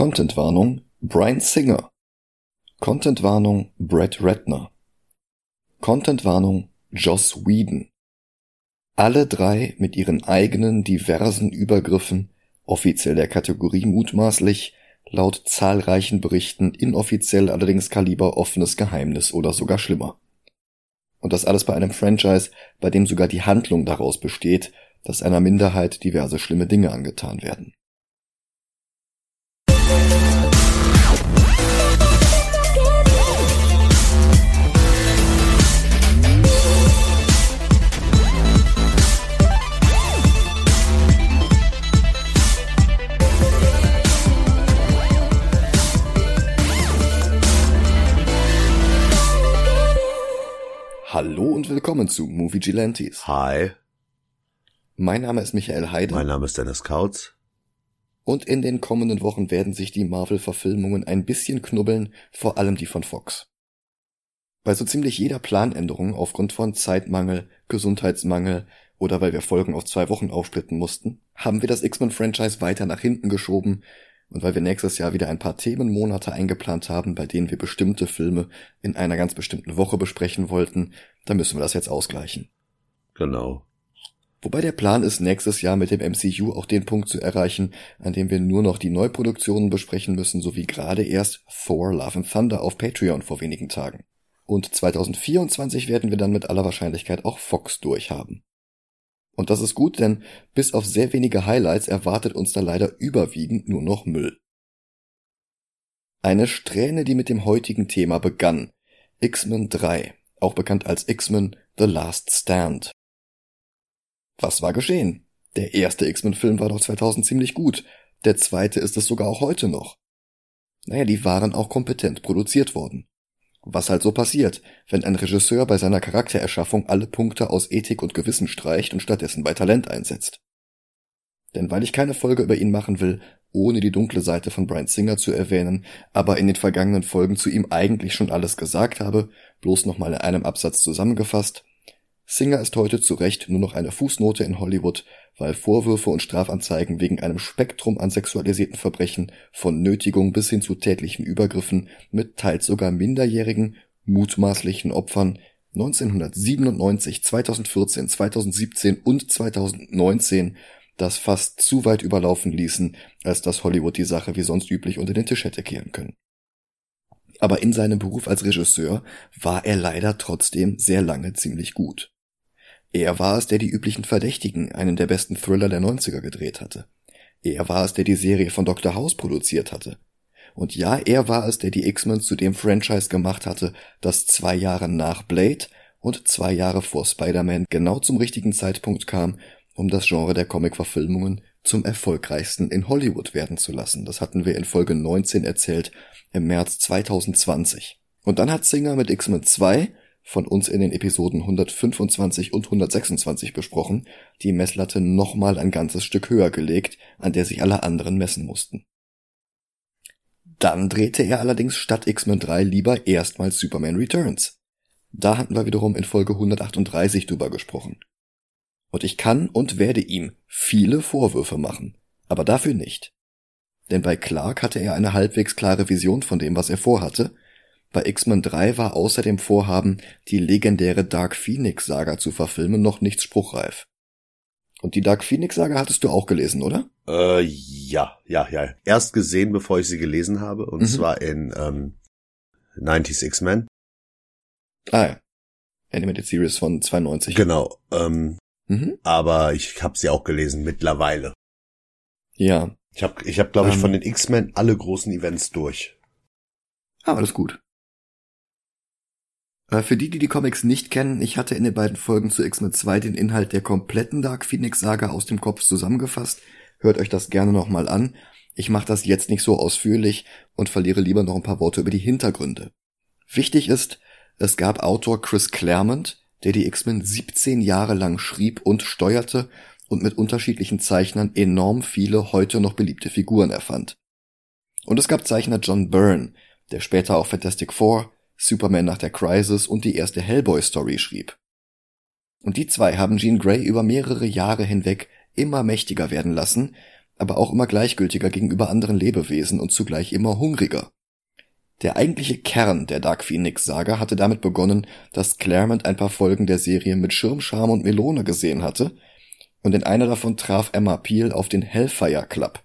Contentwarnung Brian Singer. Contentwarnung Brett Ratner. Contentwarnung Joss Whedon. Alle drei mit ihren eigenen diversen Übergriffen, offiziell der Kategorie mutmaßlich, laut zahlreichen Berichten inoffiziell allerdings Kaliber offenes Geheimnis oder sogar schlimmer. Und das alles bei einem Franchise, bei dem sogar die Handlung daraus besteht, dass einer Minderheit diverse schlimme Dinge angetan werden. Hallo und willkommen zu Movie Gilantes. Hi. Mein Name ist Michael Heide. Mein Name ist Dennis Kautz. Und in den kommenden Wochen werden sich die Marvel-Verfilmungen ein bisschen knubbeln, vor allem die von Fox. Bei so ziemlich jeder Planänderung aufgrund von Zeitmangel, Gesundheitsmangel oder weil wir Folgen auf zwei Wochen aufsplitten mussten, haben wir das X-Men-Franchise weiter nach hinten geschoben und weil wir nächstes Jahr wieder ein paar Themenmonate eingeplant haben, bei denen wir bestimmte Filme in einer ganz bestimmten Woche besprechen wollten, dann müssen wir das jetzt ausgleichen. Genau. Wobei der Plan ist, nächstes Jahr mit dem MCU auch den Punkt zu erreichen, an dem wir nur noch die Neuproduktionen besprechen müssen, so wie gerade erst Thor Love and Thunder auf Patreon vor wenigen Tagen. Und 2024 werden wir dann mit aller Wahrscheinlichkeit auch Fox durchhaben. Und das ist gut, denn bis auf sehr wenige Highlights erwartet uns da leider überwiegend nur noch Müll. Eine Strähne, die mit dem heutigen Thema begann. X-Men 3, auch bekannt als X-Men The Last Stand. Was war geschehen? Der erste X-Men-Film war doch 2000 ziemlich gut. Der zweite ist es sogar auch heute noch. Naja, die waren auch kompetent produziert worden. Was halt so passiert, wenn ein Regisseur bei seiner Charaktererschaffung alle Punkte aus Ethik und Gewissen streicht und stattdessen bei Talent einsetzt. Denn weil ich keine Folge über ihn machen will, ohne die dunkle Seite von Brian Singer zu erwähnen, aber in den vergangenen Folgen zu ihm eigentlich schon alles gesagt habe, bloß nochmal in einem Absatz zusammengefasst, Singer ist heute zu Recht nur noch eine Fußnote in Hollywood, weil Vorwürfe und Strafanzeigen wegen einem Spektrum an sexualisierten Verbrechen von Nötigung bis hin zu tätlichen Übergriffen mit teils sogar minderjährigen, mutmaßlichen Opfern 1997, 2014, 2017 und 2019 das fast zu weit überlaufen ließen, als dass Hollywood die Sache wie sonst üblich unter den Tisch hätte kehren können. Aber in seinem Beruf als Regisseur war er leider trotzdem sehr lange ziemlich gut. Er war es, der die üblichen Verdächtigen, einen der besten Thriller der 90er gedreht hatte. Er war es, der die Serie von Dr. House produziert hatte. Und ja, er war es, der die X-Men zu dem Franchise gemacht hatte, das zwei Jahre nach Blade und zwei Jahre vor Spider-Man genau zum richtigen Zeitpunkt kam, um das Genre der Comic-Verfilmungen zum erfolgreichsten in Hollywood werden zu lassen. Das hatten wir in Folge 19 erzählt, im März 2020. Und dann hat Singer mit X-Men 2 von uns in den Episoden 125 und 126 besprochen, die Messlatte nochmal ein ganzes Stück höher gelegt, an der sich alle anderen messen mussten. Dann drehte er allerdings statt X-Men 3 lieber erstmals Superman Returns. Da hatten wir wiederum in Folge 138 drüber gesprochen. Und ich kann und werde ihm viele Vorwürfe machen, aber dafür nicht. Denn bei Clark hatte er eine halbwegs klare Vision von dem, was er vorhatte, bei X-Men 3 war außer dem Vorhaben, die legendäre Dark Phoenix Saga zu verfilmen, noch nichts spruchreif. Und die Dark Phoenix Saga hattest du auch gelesen, oder? Äh, ja, ja, ja. Erst gesehen, bevor ich sie gelesen habe, und mhm. zwar in ähm, 90s X-Men. Ah ja. Animated Series von 92. Genau. Ähm, mhm. Aber ich habe sie auch gelesen mittlerweile. Ja. Ich habe, ich hab, glaube ich, ähm, von den X-Men alle großen Events durch. Ah, alles gut. Äh, für die, die die Comics nicht kennen, ich hatte in den beiden Folgen zu X-Men 2 den Inhalt der kompletten Dark Phoenix Saga aus dem Kopf zusammengefasst. Hört euch das gerne nochmal an. Ich mache das jetzt nicht so ausführlich und verliere lieber noch ein paar Worte über die Hintergründe. Wichtig ist, es gab Autor Chris Claremont, der die X-Men 17 Jahre lang schrieb und steuerte und mit unterschiedlichen Zeichnern enorm viele heute noch beliebte Figuren erfand. Und es gab Zeichner John Byrne, der später auch Fantastic Four, Superman nach der Crisis und die erste Hellboy-Story schrieb. Und die zwei haben Jean Grey über mehrere Jahre hinweg immer mächtiger werden lassen, aber auch immer gleichgültiger gegenüber anderen Lebewesen und zugleich immer hungriger. Der eigentliche Kern der Dark Phoenix Saga hatte damit begonnen, dass Claremont ein paar Folgen der Serie mit Schirmscham und Melone gesehen hatte, und in einer davon traf Emma Peel auf den Hellfire Club,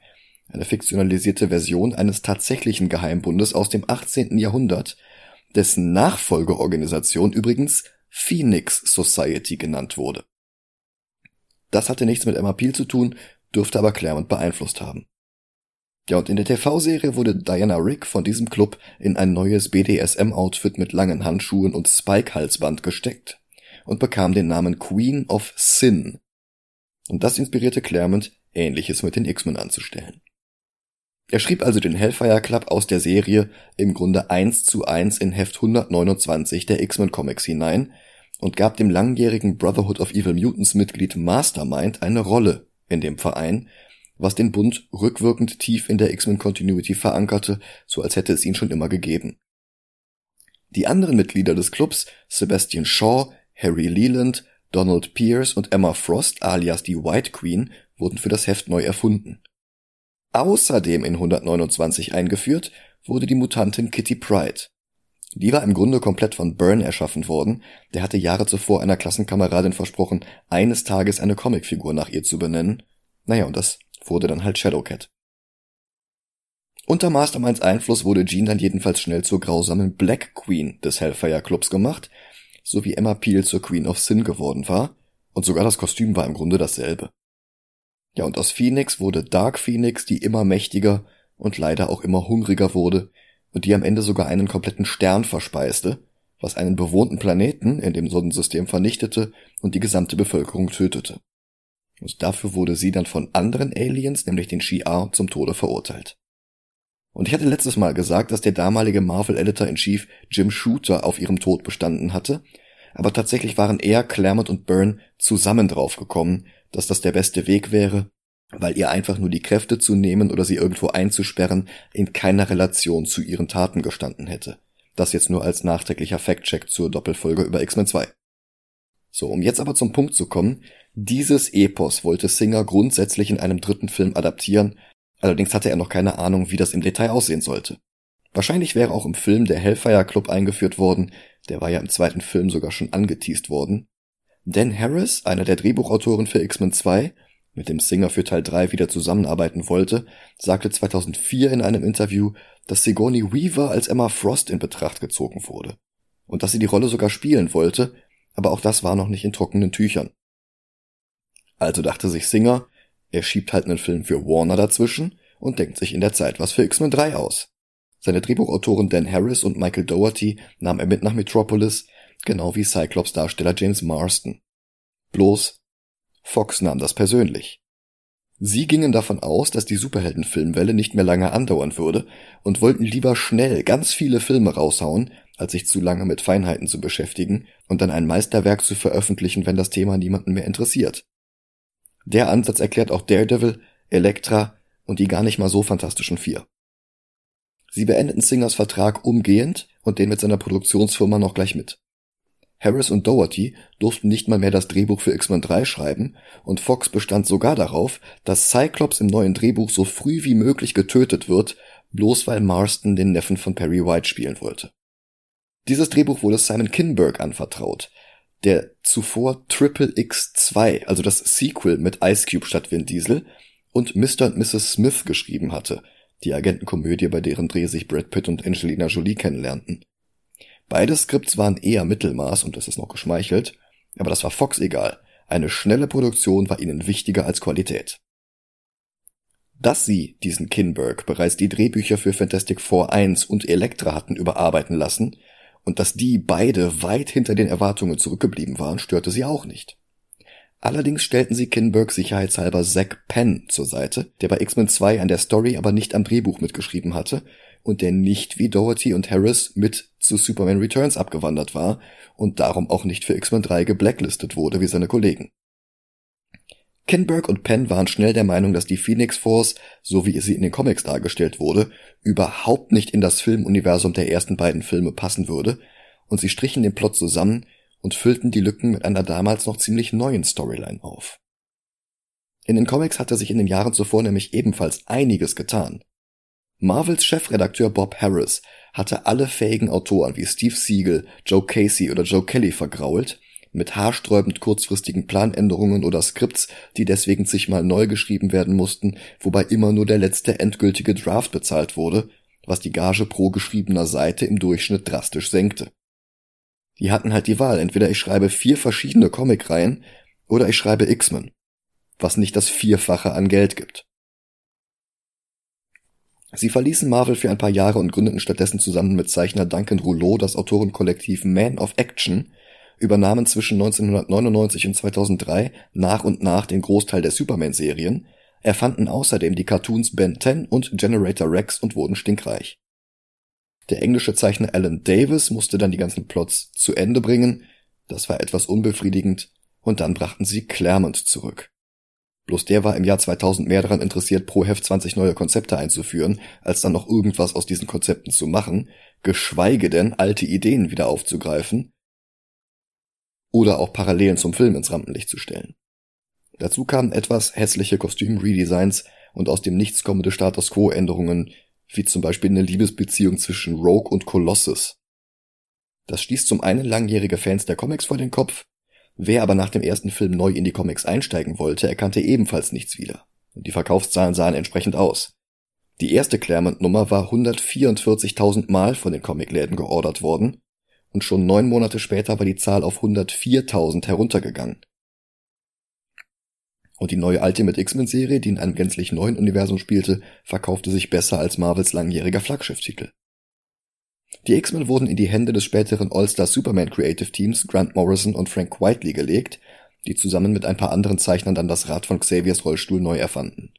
eine fiktionalisierte Version eines tatsächlichen Geheimbundes aus dem 18. Jahrhundert, dessen Nachfolgeorganisation übrigens Phoenix Society genannt wurde. Das hatte nichts mit Emma Peel zu tun, dürfte aber Claremont beeinflusst haben. Ja, und in der TV-Serie wurde Diana Rick von diesem Club in ein neues BDSM-Outfit mit langen Handschuhen und Spike-Halsband gesteckt und bekam den Namen Queen of Sin. Und das inspirierte Claremont, Ähnliches mit den X-Men anzustellen. Er schrieb also den Hellfire Club aus der Serie im Grunde eins zu eins in Heft 129 der X-Men Comics hinein und gab dem langjährigen Brotherhood of Evil Mutants Mitglied Mastermind eine Rolle in dem Verein, was den Bund rückwirkend tief in der X-Men Continuity verankerte, so als hätte es ihn schon immer gegeben. Die anderen Mitglieder des Clubs, Sebastian Shaw, Harry Leland, Donald Pierce und Emma Frost alias die White Queen wurden für das Heft neu erfunden. Außerdem in 129 eingeführt wurde die Mutantin Kitty Pride. Die war im Grunde komplett von Byrne erschaffen worden, der hatte Jahre zuvor einer Klassenkameradin versprochen, eines Tages eine Comicfigur nach ihr zu benennen. Naja, und das wurde dann halt Shadowcat. Unter Masterminds Einfluss wurde Jean dann jedenfalls schnell zur grausamen Black Queen des Hellfire Clubs gemacht, so wie Emma Peel zur Queen of Sin geworden war, und sogar das Kostüm war im Grunde dasselbe. Ja, und aus Phoenix wurde Dark Phoenix, die immer mächtiger und leider auch immer hungriger wurde und die am Ende sogar einen kompletten Stern verspeiste, was einen bewohnten Planeten in dem Sonnensystem vernichtete und die gesamte Bevölkerung tötete. Und dafür wurde sie dann von anderen Aliens, nämlich den Shi'ar, zum Tode verurteilt. Und ich hatte letztes Mal gesagt, dass der damalige Marvel-Editor-in-Chief Jim Shooter auf ihrem Tod bestanden hatte, aber tatsächlich waren er, Claremont und Byrne zusammen draufgekommen, dass das der beste Weg wäre, weil ihr einfach nur die Kräfte zu nehmen oder sie irgendwo einzusperren in keiner Relation zu ihren Taten gestanden hätte. Das jetzt nur als nachträglicher Fact-Check zur Doppelfolge über X-Men 2. So, um jetzt aber zum Punkt zu kommen, dieses Epos wollte Singer grundsätzlich in einem dritten Film adaptieren, allerdings hatte er noch keine Ahnung, wie das im Detail aussehen sollte. Wahrscheinlich wäre auch im Film der Hellfire Club eingeführt worden, der war ja im zweiten Film sogar schon angeteased worden, Dan Harris, einer der Drehbuchautoren für X-Men 2, mit dem Singer für Teil 3 wieder zusammenarbeiten wollte, sagte 2004 in einem Interview, dass Sigourney Weaver als Emma Frost in Betracht gezogen wurde. Und dass sie die Rolle sogar spielen wollte, aber auch das war noch nicht in trockenen Tüchern. Also dachte sich Singer, er schiebt halt einen Film für Warner dazwischen und denkt sich in der Zeit was für X-Men 3 aus. Seine Drehbuchautoren Dan Harris und Michael Dougherty nahm er mit nach Metropolis, genau wie Cyclops Darsteller James Marston. Bloß Fox nahm das persönlich. Sie gingen davon aus, dass die Superheldenfilmwelle nicht mehr lange andauern würde und wollten lieber schnell ganz viele Filme raushauen, als sich zu lange mit Feinheiten zu beschäftigen und dann ein Meisterwerk zu veröffentlichen, wenn das Thema niemanden mehr interessiert. Der Ansatz erklärt auch Daredevil, Elektra und die gar nicht mal so fantastischen Vier. Sie beendeten Singers Vertrag umgehend und den mit seiner Produktionsfirma noch gleich mit. Harris und Doherty durften nicht mal mehr das Drehbuch für X-Men 3 schreiben und Fox bestand sogar darauf, dass Cyclops im neuen Drehbuch so früh wie möglich getötet wird, bloß weil Marston den Neffen von Perry White spielen wollte. Dieses Drehbuch wurde Simon Kinberg anvertraut, der zuvor Triple X2, also das Sequel mit Ice Cube statt Vin Diesel, und Mr. und Mrs. Smith geschrieben hatte, die Agentenkomödie, bei deren Dreh sich Brad Pitt und Angelina Jolie kennenlernten. Beide Skripts waren eher Mittelmaß und es ist noch geschmeichelt, aber das war Fox egal. Eine schnelle Produktion war ihnen wichtiger als Qualität. Dass sie, diesen Kinberg, bereits die Drehbücher für Fantastic Four 1 und Elektra hatten überarbeiten lassen und dass die beide weit hinter den Erwartungen zurückgeblieben waren, störte sie auch nicht. Allerdings stellten sie Kinberg sicherheitshalber Zack Penn zur Seite, der bei X-Men 2 an der Story aber nicht am Drehbuch mitgeschrieben hatte und der nicht wie Doherty und Harris mit zu Superman Returns abgewandert war und darum auch nicht für X-Men 3 geblacklistet wurde wie seine Kollegen. Kinberg und Penn waren schnell der Meinung, dass die Phoenix Force, so wie sie in den Comics dargestellt wurde, überhaupt nicht in das Filmuniversum der ersten beiden Filme passen würde, und sie strichen den Plot zusammen und füllten die Lücken mit einer damals noch ziemlich neuen Storyline auf. In den Comics hatte sich in den Jahren zuvor nämlich ebenfalls einiges getan. Marvels Chefredakteur Bob Harris hatte alle fähigen Autoren wie Steve Siegel, Joe Casey oder Joe Kelly vergrault, mit haarsträubend kurzfristigen Planänderungen oder Skripts, die deswegen zigmal neu geschrieben werden mussten, wobei immer nur der letzte endgültige Draft bezahlt wurde, was die Gage pro geschriebener Seite im Durchschnitt drastisch senkte. Die hatten halt die Wahl, entweder ich schreibe vier verschiedene Comicreihen oder ich schreibe X-Men, was nicht das Vierfache an Geld gibt. Sie verließen Marvel für ein paar Jahre und gründeten stattdessen zusammen mit Zeichner Duncan Rouleau das Autorenkollektiv Man of Action, übernahmen zwischen 1999 und 2003 nach und nach den Großteil der Superman-Serien, erfanden außerdem die Cartoons Ben 10 und Generator Rex und wurden stinkreich. Der englische Zeichner Alan Davis musste dann die ganzen Plots zu Ende bringen, das war etwas unbefriedigend, und dann brachten sie Claremont zurück. Bloß der war im Jahr 2000 mehr daran interessiert, pro Heft 20 neue Konzepte einzuführen, als dann noch irgendwas aus diesen Konzepten zu machen, geschweige denn alte Ideen wieder aufzugreifen oder auch Parallelen zum Film ins Rampenlicht zu stellen. Dazu kamen etwas hässliche Kostüm-Redesigns und aus dem Nichts kommende Status Quo-Änderungen, wie zum Beispiel eine Liebesbeziehung zwischen Rogue und Colossus. Das stieß zum einen langjährige Fans der Comics vor den Kopf, wer aber nach dem ersten Film neu in die Comics einsteigen wollte, erkannte ebenfalls nichts wieder. Und die Verkaufszahlen sahen entsprechend aus. Die erste Claremont-Nummer war 144.000 Mal von den Comicläden geordert worden und schon neun Monate später war die Zahl auf 104.000 heruntergegangen. Und die neue Ultimate X-Men-Serie, die in einem gänzlich neuen Universum spielte, verkaufte sich besser als Marvels langjähriger Flaggschifftitel. Die X-Men wurden in die Hände des späteren All-Star Superman Creative Teams Grant Morrison und Frank Whiteley gelegt, die zusammen mit ein paar anderen Zeichnern dann das Rad von Xaviers Rollstuhl neu erfanden.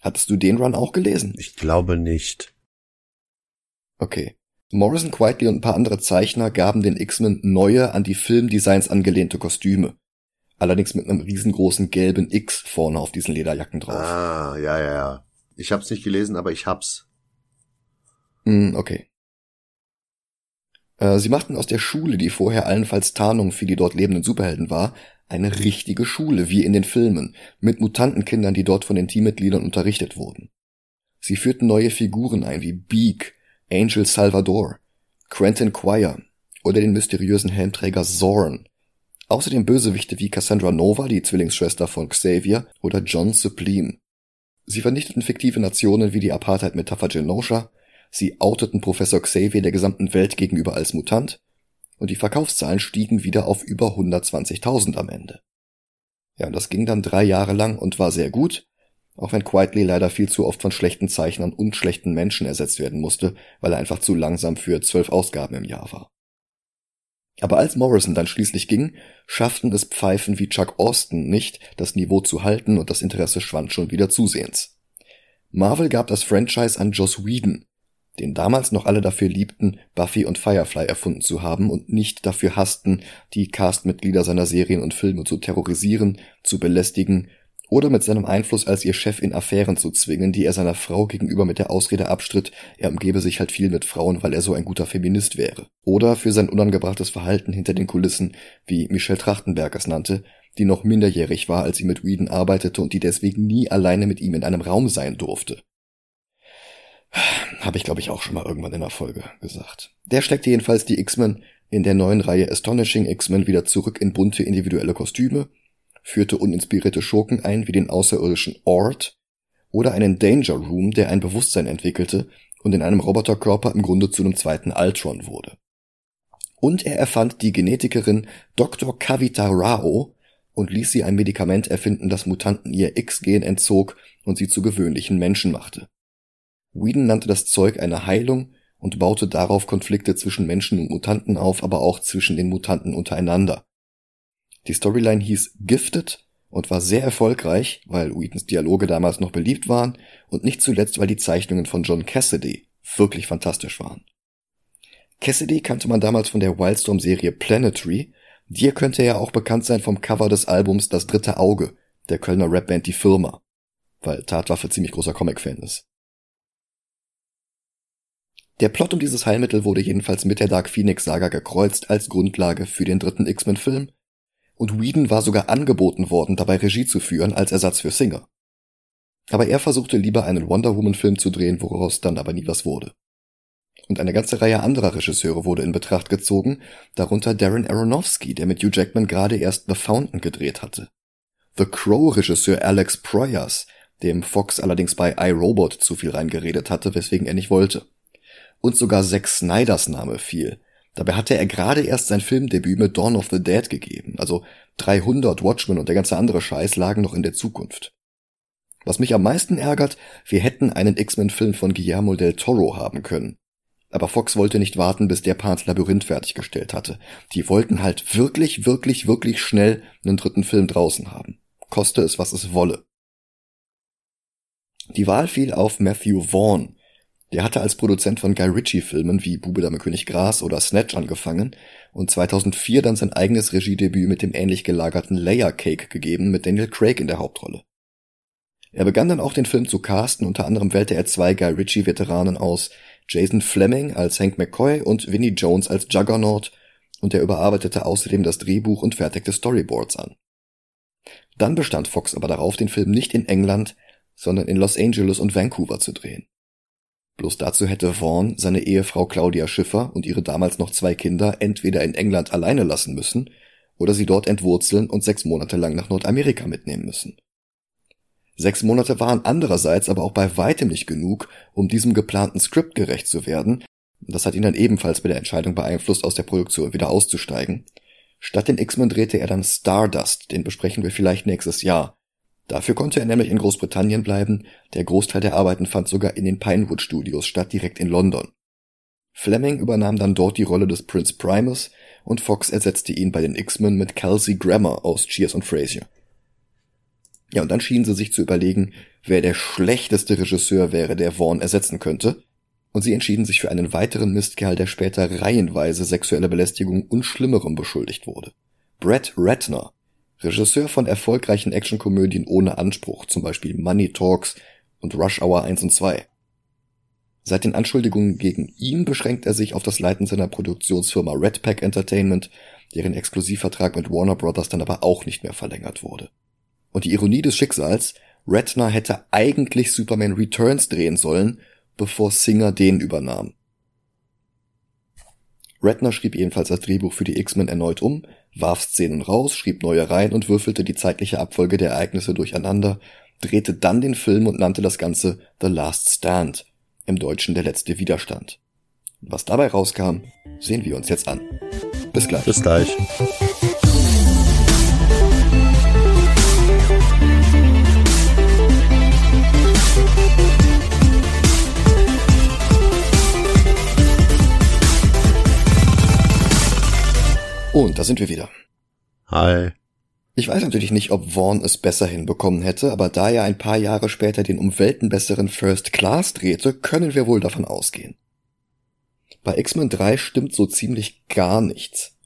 Hattest du den Run auch gelesen? Ich glaube nicht. Okay. Morrison, Whiteley und ein paar andere Zeichner gaben den X-Men neue, an die Filmdesigns angelehnte Kostüme. Allerdings mit einem riesengroßen gelben X vorne auf diesen Lederjacken drauf. Ah, ja, ja, ja. Ich hab's nicht gelesen, aber ich hab's. Mm, okay. Äh, sie machten aus der Schule, die vorher allenfalls Tarnung für die dort lebenden Superhelden war, eine richtige Schule, wie in den Filmen, mit Mutantenkindern, die dort von den Teammitgliedern unterrichtet wurden. Sie führten neue Figuren ein, wie Beak, Angel Salvador, Quentin Quire oder den mysteriösen Helmträger Zorn, Außerdem Bösewichte wie Cassandra Nova, die Zwillingsschwester von Xavier, oder John Sublime. Sie vernichteten fiktive Nationen wie die Apartheid-Metapher Genosha, sie outeten Professor Xavier der gesamten Welt gegenüber als Mutant, und die Verkaufszahlen stiegen wieder auf über 120.000 am Ende. Ja, und das ging dann drei Jahre lang und war sehr gut, auch wenn Quietly leider viel zu oft von schlechten Zeichnern und schlechten Menschen ersetzt werden musste, weil er einfach zu langsam für zwölf Ausgaben im Jahr war. Aber als Morrison dann schließlich ging, schafften es Pfeifen wie Chuck Austin nicht, das Niveau zu halten und das Interesse schwand schon wieder zusehends. Marvel gab das Franchise an Joss Whedon, den damals noch alle dafür liebten, Buffy und Firefly erfunden zu haben und nicht dafür hassten, die Castmitglieder seiner Serien und Filme zu terrorisieren, zu belästigen oder mit seinem Einfluss als ihr Chef in Affären zu zwingen, die er seiner Frau gegenüber mit der Ausrede abstritt, er umgebe sich halt viel mit Frauen, weil er so ein guter Feminist wäre. Oder für sein unangebrachtes Verhalten hinter den Kulissen, wie Michelle Trachtenberg es nannte, die noch minderjährig war, als sie mit Whedon arbeitete und die deswegen nie alleine mit ihm in einem Raum sein durfte. Habe ich, glaube ich, auch schon mal irgendwann in der Folge gesagt. Der steckte jedenfalls die X-Men in der neuen Reihe Astonishing X-Men wieder zurück in bunte individuelle Kostüme, führte uninspirierte Schurken ein wie den außerirdischen Ort oder einen Danger Room, der ein Bewusstsein entwickelte und in einem Roboterkörper im Grunde zu einem zweiten Ultron wurde. Und er erfand die Genetikerin Dr. Kavita Rao und ließ sie ein Medikament erfinden, das Mutanten ihr X-Gen entzog und sie zu gewöhnlichen Menschen machte. Whedon nannte das Zeug eine Heilung und baute darauf Konflikte zwischen Menschen und Mutanten auf, aber auch zwischen den Mutanten untereinander. Die Storyline hieß Gifted und war sehr erfolgreich, weil Wheatons Dialoge damals noch beliebt waren und nicht zuletzt, weil die Zeichnungen von John Cassidy wirklich fantastisch waren. Cassidy kannte man damals von der Wildstorm-Serie Planetary, dir könnte er auch bekannt sein vom Cover des Albums Das dritte Auge, der Kölner Rapband Die Firma, weil Tatwaffe ziemlich großer Comic-Fan ist. Der Plot um dieses Heilmittel wurde jedenfalls mit der Dark Phoenix Saga gekreuzt als Grundlage für den dritten X-Men-Film und Whedon war sogar angeboten worden, dabei Regie zu führen als Ersatz für Singer. Aber er versuchte lieber einen Wonder Woman Film zu drehen, woraus dann aber nie was wurde. Und eine ganze Reihe anderer Regisseure wurde in Betracht gezogen, darunter Darren Aronofsky, der mit Hugh Jackman gerade erst The Fountain gedreht hatte. The Crow-Regisseur Alex Proyas, dem Fox allerdings bei iRobot zu viel reingeredet hatte, weswegen er nicht wollte. Und sogar Zack Snyders Name fiel. Dabei hatte er gerade erst sein Filmdebüt mit Dawn of the Dead gegeben, also 300, Watchmen und der ganze andere Scheiß lagen noch in der Zukunft. Was mich am meisten ärgert, wir hätten einen X-Men-Film von Guillermo del Toro haben können. Aber Fox wollte nicht warten, bis der Part Labyrinth fertiggestellt hatte. Die wollten halt wirklich, wirklich, wirklich schnell einen dritten Film draußen haben. Koste es, was es wolle. Die Wahl fiel auf Matthew Vaughn. Der hatte als Produzent von Guy Ritchie-Filmen wie Bube Dame König Gras oder Snatch angefangen und 2004 dann sein eigenes Regiedebüt mit dem ähnlich gelagerten Layer Cake gegeben mit Daniel Craig in der Hauptrolle. Er begann dann auch den Film zu casten, unter anderem wählte er zwei Guy Ritchie-Veteranen aus, Jason Fleming als Hank McCoy und Vinnie Jones als Juggernaut, und er überarbeitete außerdem das Drehbuch und fertigte Storyboards an. Dann bestand Fox aber darauf, den Film nicht in England, sondern in Los Angeles und Vancouver zu drehen. Bloß dazu hätte Vaughn seine Ehefrau Claudia Schiffer und ihre damals noch zwei Kinder entweder in England alleine lassen müssen oder sie dort entwurzeln und sechs Monate lang nach Nordamerika mitnehmen müssen. Sechs Monate waren andererseits aber auch bei weitem nicht genug, um diesem geplanten Skript gerecht zu werden. Das hat ihn dann ebenfalls bei der Entscheidung beeinflusst, aus der Produktion wieder auszusteigen. Statt den X-Men drehte er dann Stardust, den besprechen wir vielleicht nächstes Jahr. Dafür konnte er nämlich in Großbritannien bleiben, der Großteil der Arbeiten fand sogar in den Pinewood Studios statt, direkt in London. Fleming übernahm dann dort die Rolle des Prince Primus und Fox ersetzte ihn bei den X-Men mit Kelsey Grammer aus Cheers und Frasier. Ja, und dann schienen sie sich zu überlegen, wer der schlechteste Regisseur wäre, der Vaughn ersetzen könnte, und sie entschieden sich für einen weiteren Mistkerl, der später reihenweise sexuelle Belästigung und Schlimmerem beschuldigt wurde. Brett Ratner, Regisseur von erfolgreichen Actionkomödien ohne Anspruch, zum Beispiel Money Talks und Rush Hour 1 und 2. Seit den Anschuldigungen gegen ihn beschränkt er sich auf das Leiten seiner Produktionsfirma Red Pack Entertainment, deren Exklusivvertrag mit Warner Brothers dann aber auch nicht mehr verlängert wurde. Und die Ironie des Schicksals, Ratner hätte eigentlich Superman Returns drehen sollen, bevor Singer den übernahm. Ratner schrieb ebenfalls das Drehbuch für die X-Men erneut um, warf Szenen raus, schrieb neue rein und würfelte die zeitliche Abfolge der Ereignisse durcheinander, drehte dann den Film und nannte das Ganze The Last Stand, im Deutschen der letzte Widerstand. Was dabei rauskam, sehen wir uns jetzt an. Bis gleich. Bis gleich. Und da sind wir wieder. Hi. Ich weiß natürlich nicht, ob Vaughn es besser hinbekommen hätte, aber da er ein paar Jahre später den um Welten besseren First Class drehte, können wir wohl davon ausgehen. Bei X-Men 3 stimmt so ziemlich gar nichts.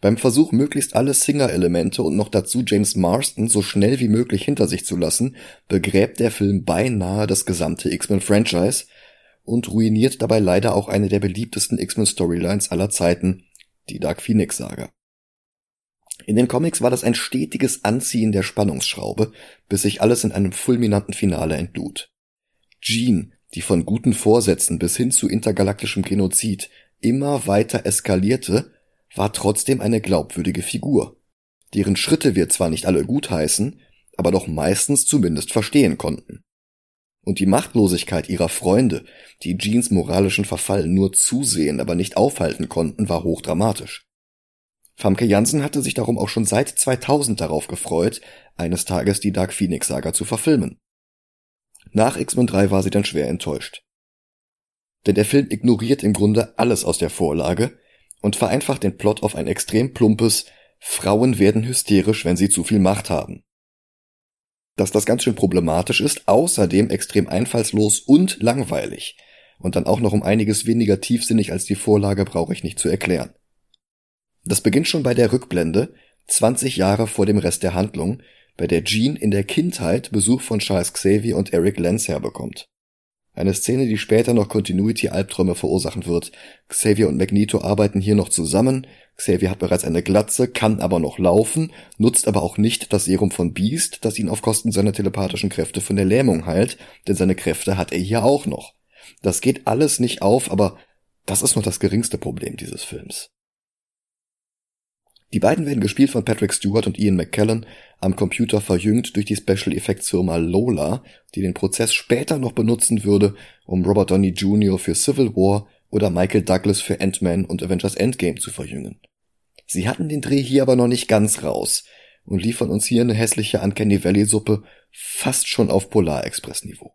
Beim Versuch, möglichst alle Singer-Elemente und noch dazu James Marston so schnell wie möglich hinter sich zu lassen, begräbt der Film beinahe das gesamte X-Men-Franchise und ruiniert dabei leider auch eine der beliebtesten X-Men-Storylines aller Zeiten, die Dark Phoenix Saga. In den Comics war das ein stetiges Anziehen der Spannungsschraube, bis sich alles in einem fulminanten Finale entlud. Jean, die von guten Vorsätzen bis hin zu intergalaktischem Genozid immer weiter eskalierte, war trotzdem eine glaubwürdige Figur, deren Schritte wir zwar nicht alle gutheißen, aber doch meistens zumindest verstehen konnten. Und die Machtlosigkeit ihrer Freunde, die Jeans moralischen Verfall nur zusehen, aber nicht aufhalten konnten, war hochdramatisch. Famke Janssen hatte sich darum auch schon seit 2000 darauf gefreut, eines Tages die Dark Phoenix Saga zu verfilmen. Nach X-Men 3 war sie dann schwer enttäuscht. Denn der Film ignoriert im Grunde alles aus der Vorlage und vereinfacht den Plot auf ein extrem plumpes Frauen werden hysterisch, wenn sie zu viel Macht haben dass das ganz schön problematisch ist, außerdem extrem einfallslos und langweilig. Und dann auch noch um einiges weniger tiefsinnig als die Vorlage brauche ich nicht zu erklären. Das beginnt schon bei der Rückblende, 20 Jahre vor dem Rest der Handlung, bei der Jean in der Kindheit Besuch von Charles Xavier und Eric Lenz herbekommt. Eine Szene, die später noch Continuity-Albträume verursachen wird. Xavier und Magneto arbeiten hier noch zusammen. Xavier hat bereits eine Glatze, kann aber noch laufen, nutzt aber auch nicht das Serum von Beast, das ihn auf Kosten seiner telepathischen Kräfte von der Lähmung heilt, denn seine Kräfte hat er hier auch noch. Das geht alles nicht auf, aber das ist noch das geringste Problem dieses Films. Die beiden werden gespielt von Patrick Stewart und Ian McKellen, am Computer verjüngt durch die Special Effects Firma Lola, die den Prozess später noch benutzen würde, um Robert Downey Jr. für Civil War oder Michael Douglas für Ant-Man und Avengers Endgame zu verjüngen. Sie hatten den Dreh hier aber noch nicht ganz raus und liefern uns hier eine hässliche Uncanny Valley Suppe fast schon auf Polar Express Niveau.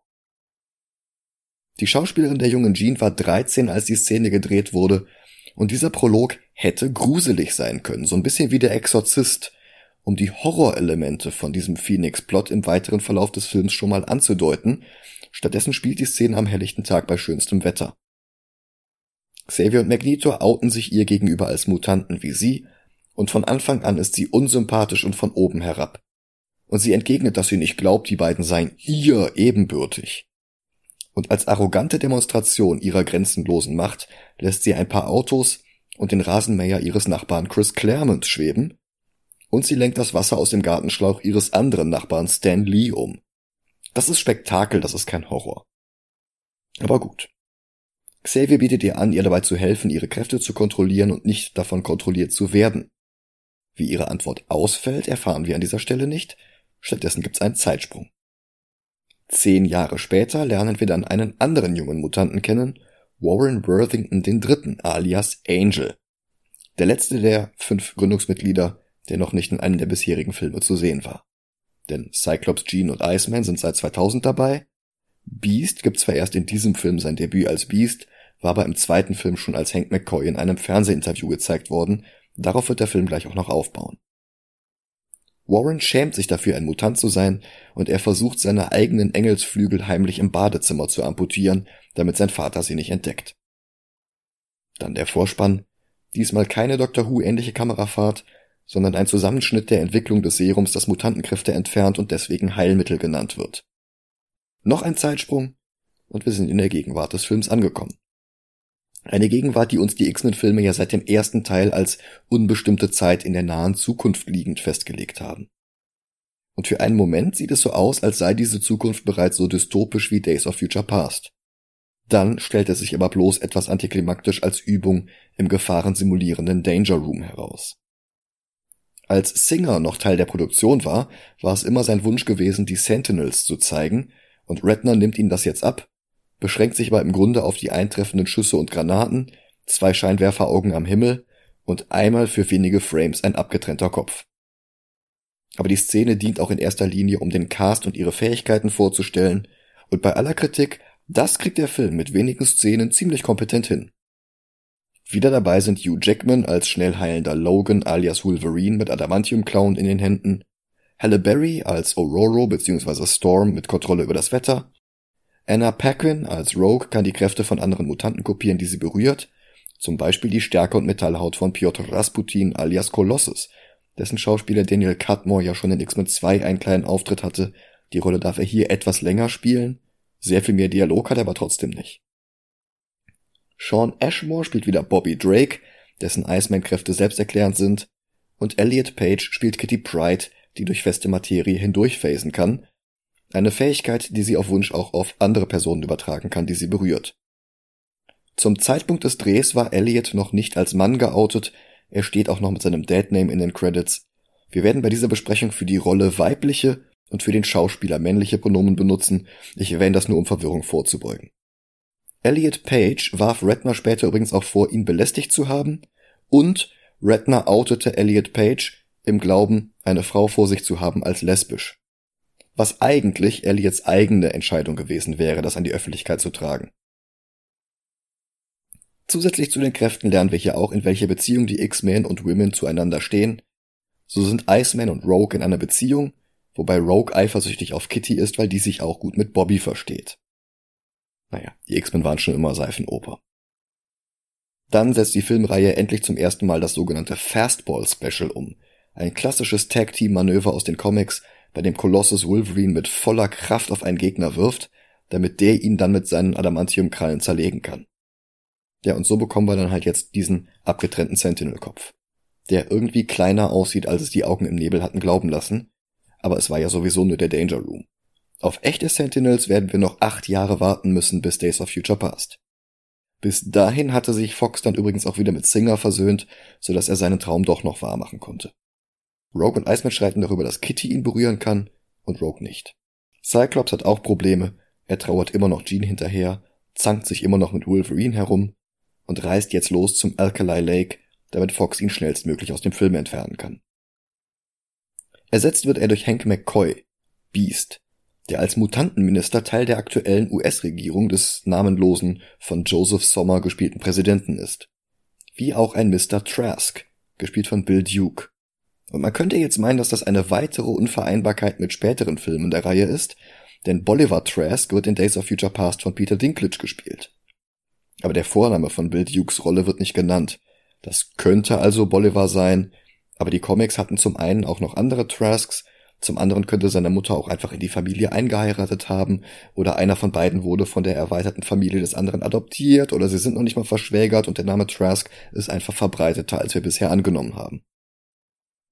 Die Schauspielerin der jungen Jean war 13, als die Szene gedreht wurde und dieser Prolog hätte gruselig sein können, so ein bisschen wie der Exorzist, um die Horrorelemente von diesem Phoenix-Plot im weiteren Verlauf des Films schon mal anzudeuten. Stattdessen spielt die Szene am helllichten Tag bei schönstem Wetter. Xavier und Magneto outen sich ihr gegenüber als Mutanten wie sie, und von Anfang an ist sie unsympathisch und von oben herab. Und sie entgegnet, dass sie nicht glaubt, die beiden seien ihr ebenbürtig und als arrogante Demonstration ihrer grenzenlosen Macht lässt sie ein paar Autos und den Rasenmäher ihres Nachbarn Chris Claremont schweben, und sie lenkt das Wasser aus dem Gartenschlauch ihres anderen Nachbarn Stan Lee um. Das ist Spektakel, das ist kein Horror. Aber gut. Xavier bietet ihr an, ihr dabei zu helfen, ihre Kräfte zu kontrollieren und nicht davon kontrolliert zu werden. Wie ihre Antwort ausfällt, erfahren wir an dieser Stelle nicht, stattdessen gibt's einen Zeitsprung. Zehn Jahre später lernen wir dann einen anderen jungen Mutanten kennen, Warren Worthington III. alias Angel. Der letzte der fünf Gründungsmitglieder, der noch nicht in einem der bisherigen Filme zu sehen war. Denn Cyclops, Jean und Iceman sind seit 2000 dabei. Beast gibt zwar erst in diesem Film sein Debüt als Beast, war aber im zweiten Film schon als Hank McCoy in einem Fernsehinterview gezeigt worden. Darauf wird der Film gleich auch noch aufbauen. Warren schämt sich dafür, ein Mutant zu sein, und er versucht seine eigenen Engelsflügel heimlich im Badezimmer zu amputieren, damit sein Vater sie nicht entdeckt. Dann der Vorspann. Diesmal keine Doctor Who ähnliche Kamerafahrt, sondern ein Zusammenschnitt der Entwicklung des Serums, das Mutantenkräfte entfernt und deswegen Heilmittel genannt wird. Noch ein Zeitsprung, und wir sind in der Gegenwart des Films angekommen. Eine Gegenwart, die uns die X-Men-Filme ja seit dem ersten Teil als unbestimmte Zeit in der nahen Zukunft liegend festgelegt haben. Und für einen Moment sieht es so aus, als sei diese Zukunft bereits so dystopisch wie Days of Future Past. Dann stellt es sich aber bloß etwas antiklimaktisch als Übung im gefahrensimulierenden Danger Room heraus. Als Singer noch Teil der Produktion war, war es immer sein Wunsch gewesen, die Sentinels zu zeigen, und Redner nimmt ihn das jetzt ab beschränkt sich aber im Grunde auf die eintreffenden Schüsse und Granaten, zwei Scheinwerferaugen am Himmel und einmal für wenige Frames ein abgetrennter Kopf. Aber die Szene dient auch in erster Linie, um den Cast und ihre Fähigkeiten vorzustellen, und bei aller Kritik, das kriegt der Film mit wenigen Szenen ziemlich kompetent hin. Wieder dabei sind Hugh Jackman als schnell heilender Logan alias Wolverine mit Adamantium-Klauen in den Händen, Halle Berry als Aurora bzw. Storm mit Kontrolle über das Wetter Anna Paquin als Rogue kann die Kräfte von anderen Mutanten kopieren, die sie berührt, zum Beispiel die Stärke und Metallhaut von Piotr Rasputin alias Colossus, dessen Schauspieler Daniel Cutmore ja schon in X-Men 2 einen kleinen Auftritt hatte. Die Rolle darf er hier etwas länger spielen. Sehr viel mehr Dialog hat er aber trotzdem nicht. Sean Ashmore spielt wieder Bobby Drake, dessen Iceman-Kräfte selbsterklärend sind, und Elliot Page spielt Kitty Pride, die durch feste Materie hindurchphasen kann, eine Fähigkeit, die sie auf Wunsch auch auf andere Personen übertragen kann, die sie berührt. Zum Zeitpunkt des Drehs war Elliot noch nicht als Mann geoutet, er steht auch noch mit seinem Deadname in den Credits. Wir werden bei dieser Besprechung für die Rolle weibliche und für den Schauspieler männliche Pronomen benutzen, ich erwähne das nur um Verwirrung vorzubeugen. Elliot Page warf Redner später übrigens auch vor, ihn belästigt zu haben, und Redner outete Elliot Page im Glauben, eine Frau vor sich zu haben als lesbisch was eigentlich Elliots eigene Entscheidung gewesen wäre, das an die Öffentlichkeit zu tragen. Zusätzlich zu den Kräften lernen wir hier auch, in welcher Beziehung die X-Men und Women zueinander stehen. So sind Iceman und Rogue in einer Beziehung, wobei Rogue eifersüchtig auf Kitty ist, weil die sich auch gut mit Bobby versteht. Naja, die X-Men waren schon immer Seifenoper. Dann setzt die Filmreihe endlich zum ersten Mal das sogenannte Fastball Special um. Ein klassisches Tag-Team-Manöver aus den Comics, bei dem Colossus Wolverine mit voller Kraft auf einen Gegner wirft, damit der ihn dann mit seinen Adamantium-Krallen zerlegen kann. Ja, und so bekommen wir dann halt jetzt diesen abgetrennten Sentinel-Kopf, der irgendwie kleiner aussieht, als es die Augen im Nebel hatten glauben lassen, aber es war ja sowieso nur der Danger Room. Auf echte Sentinels werden wir noch acht Jahre warten müssen, bis Days of Future passt. Bis dahin hatte sich Fox dann übrigens auch wieder mit Singer versöhnt, so dass er seinen Traum doch noch wahr machen konnte. Rogue und Iceman streiten darüber, dass Kitty ihn berühren kann und Rogue nicht. Cyclops hat auch Probleme, er trauert immer noch Jean hinterher, zankt sich immer noch mit Wolverine herum und reist jetzt los zum Alkali Lake, damit Fox ihn schnellstmöglich aus dem Film entfernen kann. Ersetzt wird er durch Hank McCoy, Beast, der als Mutantenminister Teil der aktuellen US-Regierung des namenlosen, von Joseph Sommer gespielten Präsidenten ist. Wie auch ein Mr. Trask, gespielt von Bill Duke. Und man könnte jetzt meinen, dass das eine weitere Unvereinbarkeit mit späteren Filmen der Reihe ist, denn Bolivar Trask wird in Days of Future Past von Peter Dinklage gespielt. Aber der Vorname von Bill Dukes Rolle wird nicht genannt. Das könnte also Bolivar sein, aber die Comics hatten zum einen auch noch andere Trasks, zum anderen könnte seine Mutter auch einfach in die Familie eingeheiratet haben. Oder einer von beiden wurde von der erweiterten Familie des anderen adoptiert. Oder sie sind noch nicht mal verschwägert. Und der Name Trask ist einfach verbreiteter, als wir bisher angenommen haben.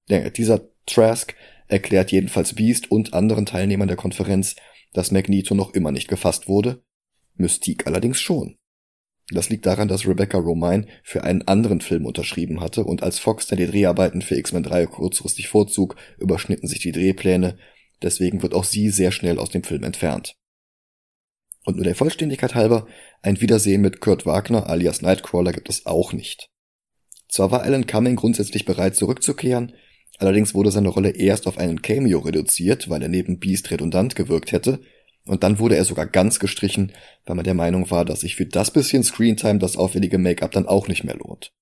Ja, dieser Trask erklärt jedenfalls Beast und anderen Teilnehmern der Konferenz, dass Magneto noch immer nicht gefasst wurde, Mystique allerdings schon. Das liegt daran, dass Rebecca Romine für einen anderen Film unterschrieben hatte und als Fox dann die Dreharbeiten für X-Men 3 kurzfristig vorzog, überschnitten sich die Drehpläne, deswegen wird auch sie sehr schnell aus dem Film entfernt. Und nur der Vollständigkeit halber, ein Wiedersehen mit Kurt Wagner alias Nightcrawler gibt es auch nicht. Zwar war Alan Cumming grundsätzlich bereit zurückzukehren, allerdings wurde seine Rolle erst auf einen Cameo reduziert, weil er neben Beast redundant gewirkt hätte, und dann wurde er sogar ganz gestrichen, weil man der Meinung war, dass sich für das bisschen Screentime das aufwendige Make-up dann auch nicht mehr lohnt.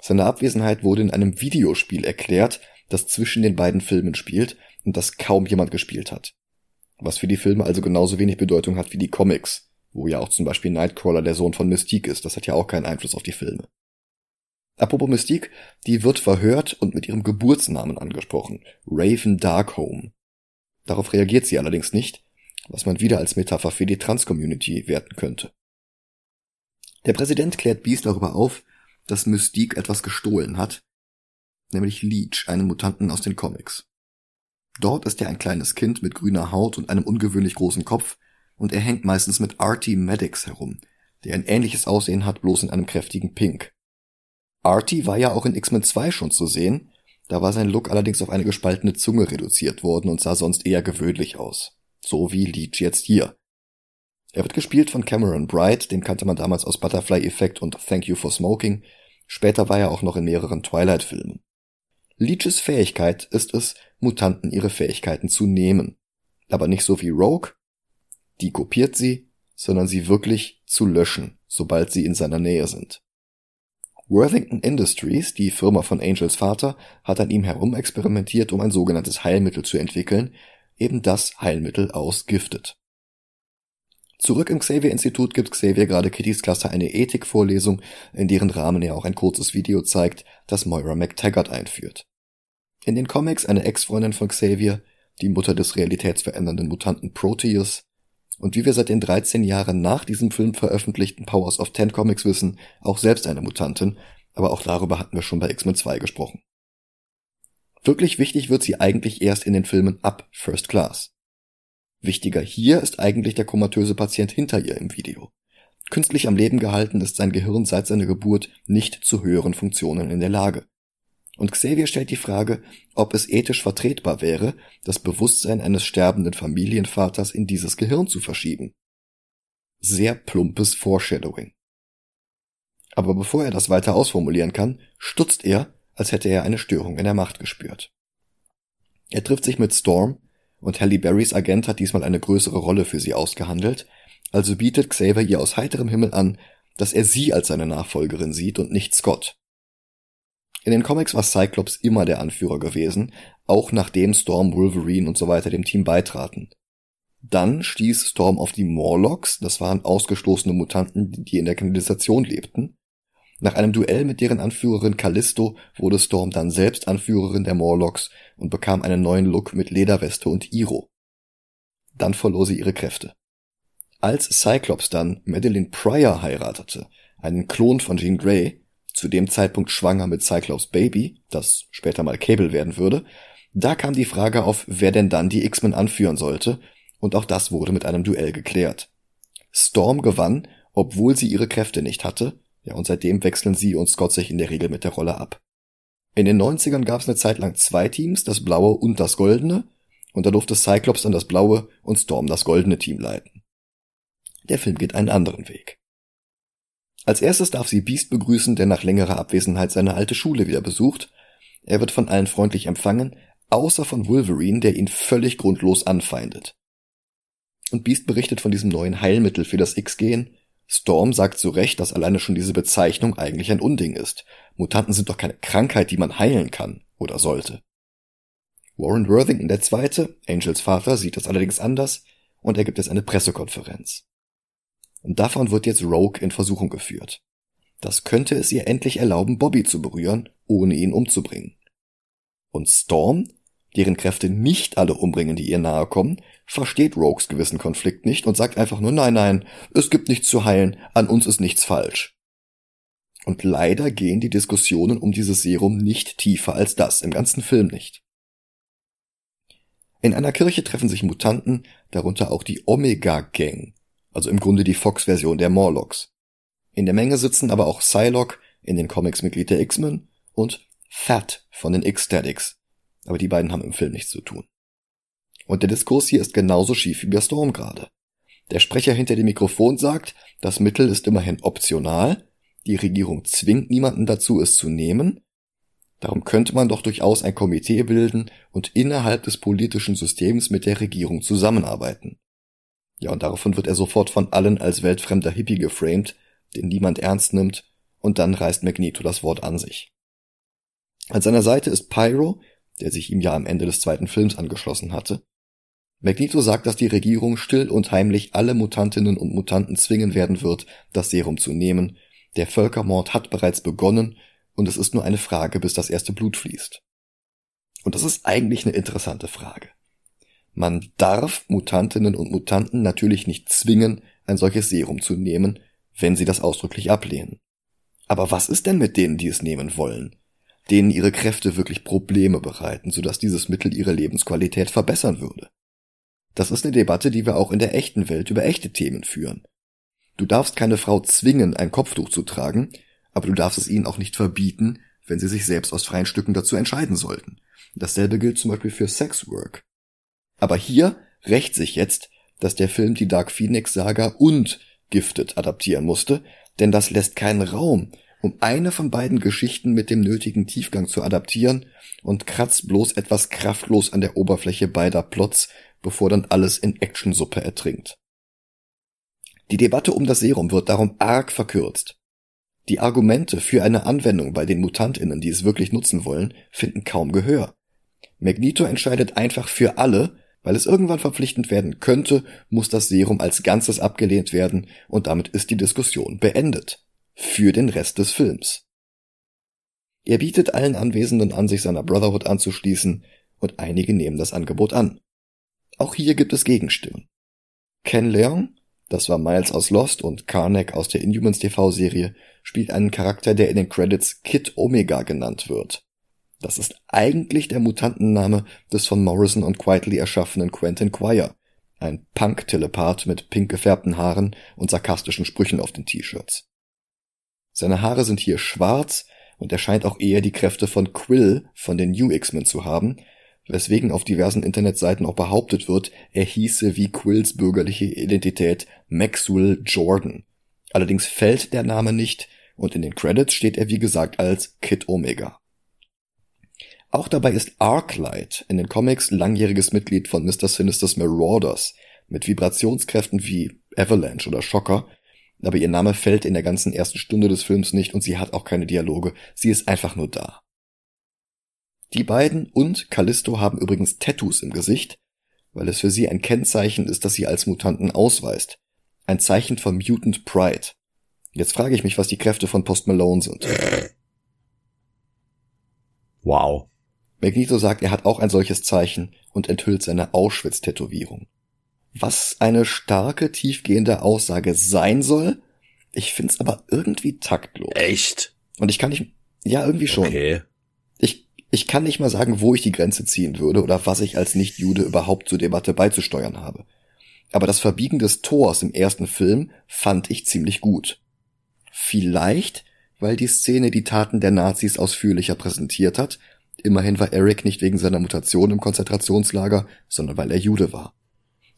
Seine Abwesenheit wurde in einem Videospiel erklärt, das zwischen den beiden Filmen spielt und das kaum jemand gespielt hat. Was für die Filme also genauso wenig Bedeutung hat wie die Comics, wo ja auch zum Beispiel Nightcrawler der Sohn von Mystique ist, das hat ja auch keinen Einfluss auf die Filme. Apropos Mystique, die wird verhört und mit ihrem Geburtsnamen angesprochen, Raven Darkholme. Darauf reagiert sie allerdings nicht, was man wieder als Metapher für die Trans-Community werten könnte. Der Präsident klärt Beast darüber auf, dass Mystique etwas gestohlen hat, nämlich Leech, einen Mutanten aus den Comics. Dort ist er ein kleines Kind mit grüner Haut und einem ungewöhnlich großen Kopf, und er hängt meistens mit Artie Maddox herum, der ein ähnliches Aussehen hat, bloß in einem kräftigen Pink. Artie war ja auch in X-Men 2 schon zu sehen, da war sein Look allerdings auf eine gespaltene Zunge reduziert worden und sah sonst eher gewöhnlich aus. So wie Leech jetzt hier. Er wird gespielt von Cameron Bright, den kannte man damals aus Butterfly Effect und Thank You for Smoking. Später war er auch noch in mehreren Twilight-Filmen. Leeches Fähigkeit ist es, Mutanten ihre Fähigkeiten zu nehmen. Aber nicht so wie Rogue, die kopiert sie, sondern sie wirklich zu löschen, sobald sie in seiner Nähe sind. Worthington Industries, die Firma von Angels Vater, hat an ihm herumexperimentiert, um ein sogenanntes Heilmittel zu entwickeln, eben das Heilmittel aus Gifted. Zurück im Xavier-Institut gibt Xavier gerade Kittys Klasse eine Ethikvorlesung, in deren Rahmen er auch ein kurzes Video zeigt, das Moira McTaggart einführt. In den Comics eine Ex-Freundin von Xavier, die Mutter des realitätsverändernden Mutanten Proteus, und wie wir seit den 13 Jahren nach diesem Film veröffentlichten Powers of Ten Comics wissen, auch selbst eine Mutantin, aber auch darüber hatten wir schon bei X-Men 2 gesprochen. Wirklich wichtig wird sie eigentlich erst in den Filmen ab First Class. Wichtiger hier ist eigentlich der komatöse Patient hinter ihr im Video. Künstlich am Leben gehalten ist sein Gehirn seit seiner Geburt nicht zu höheren Funktionen in der Lage. Und Xavier stellt die Frage, ob es ethisch vertretbar wäre, das Bewusstsein eines sterbenden Familienvaters in dieses Gehirn zu verschieben. Sehr plumpes Foreshadowing. Aber bevor er das weiter ausformulieren kann, stutzt er, als hätte er eine Störung in der Macht gespürt. Er trifft sich mit Storm, und Halle Berrys Agent hat diesmal eine größere Rolle für sie ausgehandelt, also bietet Xavier ihr aus heiterem Himmel an, dass er sie als seine Nachfolgerin sieht und nicht Scott. In den Comics war Cyclops immer der Anführer gewesen, auch nachdem Storm, Wolverine und so weiter dem Team beitraten. Dann stieß Storm auf die Morlocks, das waren ausgestoßene Mutanten, die in der Kanalisation lebten. Nach einem Duell mit deren Anführerin Callisto wurde Storm dann selbst Anführerin der Morlocks und bekam einen neuen Look mit Lederweste und Iro. Dann verlor sie ihre Kräfte. Als Cyclops dann Madeline Pryor heiratete, einen Klon von Jean Grey, zu dem Zeitpunkt schwanger mit Cyclops Baby, das später mal Cable werden würde, da kam die Frage auf, wer denn dann die X-Men anführen sollte, und auch das wurde mit einem Duell geklärt. Storm gewann, obwohl sie ihre Kräfte nicht hatte, ja, und seitdem wechseln sie und Scott sich in der Regel mit der Rolle ab. In den 90ern gab es eine Zeit lang zwei Teams, das blaue und das goldene, und da durfte Cyclops dann das blaue und Storm das goldene Team leiten. Der Film geht einen anderen Weg. Als erstes darf sie Beast begrüßen, der nach längerer Abwesenheit seine alte Schule wieder besucht. Er wird von allen freundlich empfangen, außer von Wolverine, der ihn völlig grundlos anfeindet. Und Beast berichtet von diesem neuen Heilmittel für das X-Gen. Storm sagt zu Recht, dass alleine schon diese Bezeichnung eigentlich ein Unding ist. Mutanten sind doch keine Krankheit, die man heilen kann oder sollte. Warren Worthington der Zweite, Angels Vater, sieht das allerdings anders und er gibt jetzt eine Pressekonferenz. Und davon wird jetzt Rogue in Versuchung geführt. Das könnte es ihr endlich erlauben, Bobby zu berühren, ohne ihn umzubringen. Und Storm, deren Kräfte nicht alle umbringen, die ihr nahe kommen, versteht Rogues gewissen Konflikt nicht und sagt einfach nur nein, nein, es gibt nichts zu heilen, an uns ist nichts falsch. Und leider gehen die Diskussionen um dieses Serum nicht tiefer als das, im ganzen Film nicht. In einer Kirche treffen sich Mutanten, darunter auch die Omega Gang, also im Grunde die Fox-Version der Morlocks. In der Menge sitzen aber auch Psylocke, in den Comics Mitglied der X-Men, und Fat von den X-Statics. Aber die beiden haben im Film nichts zu tun. Und der Diskurs hier ist genauso schief wie bei Storm gerade. Der Sprecher hinter dem Mikrofon sagt, das Mittel ist immerhin optional, die Regierung zwingt niemanden dazu, es zu nehmen, darum könnte man doch durchaus ein Komitee bilden und innerhalb des politischen Systems mit der Regierung zusammenarbeiten. Ja, und daraufhin wird er sofort von allen als weltfremder Hippie geframed, den niemand ernst nimmt, und dann reißt Magneto das Wort an sich. An seiner Seite ist Pyro, der sich ihm ja am Ende des zweiten Films angeschlossen hatte. Magneto sagt, dass die Regierung still und heimlich alle Mutantinnen und Mutanten zwingen werden wird, das Serum zu nehmen. Der Völkermord hat bereits begonnen und es ist nur eine Frage, bis das erste Blut fließt. Und das ist eigentlich eine interessante Frage. Man darf Mutantinnen und Mutanten natürlich nicht zwingen, ein solches Serum zu nehmen, wenn sie das ausdrücklich ablehnen. Aber was ist denn mit denen, die es nehmen wollen? Denen ihre Kräfte wirklich Probleme bereiten, sodass dieses Mittel ihre Lebensqualität verbessern würde. Das ist eine Debatte, die wir auch in der echten Welt über echte Themen führen. Du darfst keine Frau zwingen, ein Kopftuch zu tragen, aber du darfst es ihnen auch nicht verbieten, wenn sie sich selbst aus freien Stücken dazu entscheiden sollten. Dasselbe gilt zum Beispiel für Sexwork. Aber hier rächt sich jetzt, dass der Film die Dark Phoenix Saga und Gifted adaptieren musste, denn das lässt keinen Raum, um eine von beiden Geschichten mit dem nötigen Tiefgang zu adaptieren und kratzt bloß etwas kraftlos an der Oberfläche beider Plots, bevor dann alles in Actionsuppe ertrinkt. Die Debatte um das Serum wird darum arg verkürzt. Die Argumente für eine Anwendung bei den Mutantinnen, die es wirklich nutzen wollen, finden kaum Gehör. Magneto entscheidet einfach für alle, weil es irgendwann verpflichtend werden könnte, muss das Serum als Ganzes abgelehnt werden und damit ist die Diskussion beendet. Für den Rest des Films. Er bietet allen Anwesenden an, sich seiner Brotherhood anzuschließen und einige nehmen das Angebot an. Auch hier gibt es Gegenstimmen. Ken Leong, das war Miles aus Lost und Karnak aus der Inhumans TV-Serie, spielt einen Charakter, der in den Credits Kid Omega genannt wird. Das ist eigentlich der Mutantenname des von Morrison und Quietly erschaffenen Quentin Quire, ein Punk-Telepath mit pink gefärbten Haaren und sarkastischen Sprüchen auf den T-Shirts. Seine Haare sind hier schwarz und er scheint auch eher die Kräfte von Quill von den New X-Men zu haben, weswegen auf diversen Internetseiten auch behauptet wird, er hieße wie Quills bürgerliche Identität Maxwell Jordan. Allerdings fällt der Name nicht und in den Credits steht er wie gesagt als Kid Omega. Auch dabei ist Arclight in den Comics langjähriges Mitglied von Mr. Sinisters Marauders mit Vibrationskräften wie Avalanche oder Shocker, aber ihr Name fällt in der ganzen ersten Stunde des Films nicht und sie hat auch keine Dialoge, sie ist einfach nur da. Die beiden und Callisto haben übrigens Tattoos im Gesicht, weil es für sie ein Kennzeichen ist, das sie als Mutanten ausweist. Ein Zeichen von Mutant Pride. Jetzt frage ich mich, was die Kräfte von Post Malone sind. Wow. Magneto sagt, er hat auch ein solches Zeichen und enthüllt seine Auschwitz-Tätowierung. was eine starke, tiefgehende Aussage sein soll. Ich find's aber irgendwie taktlos. Echt? Und ich kann nicht, ja, irgendwie schon. Okay. Ich, ich kann nicht mal sagen, wo ich die Grenze ziehen würde oder was ich als Nicht-Jude überhaupt zur Debatte beizusteuern habe. Aber das Verbiegen des Tors im ersten Film fand ich ziemlich gut. Vielleicht, weil die Szene die Taten der Nazis ausführlicher präsentiert hat. Immerhin war Eric nicht wegen seiner Mutation im Konzentrationslager, sondern weil er Jude war.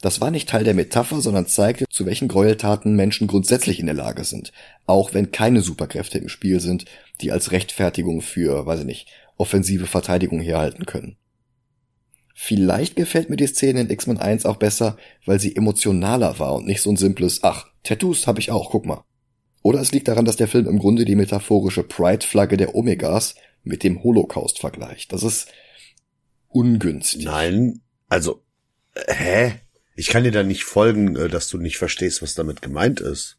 Das war nicht Teil der Metapher, sondern zeigte, zu welchen Gräueltaten Menschen grundsätzlich in der Lage sind, auch wenn keine Superkräfte im Spiel sind, die als Rechtfertigung für, weiß ich nicht, offensive Verteidigung herhalten können. Vielleicht gefällt mir die Szene in X-Men 1 auch besser, weil sie emotionaler war und nicht so ein simples, ach, Tattoos habe ich auch, guck mal. Oder es liegt daran, dass der Film im Grunde die metaphorische Pride-Flagge der Omegas mit dem Holocaust vergleicht. Das ist ungünstig. Nein, also, hä? Ich kann dir da nicht folgen, äh, dass du nicht verstehst, was damit gemeint ist.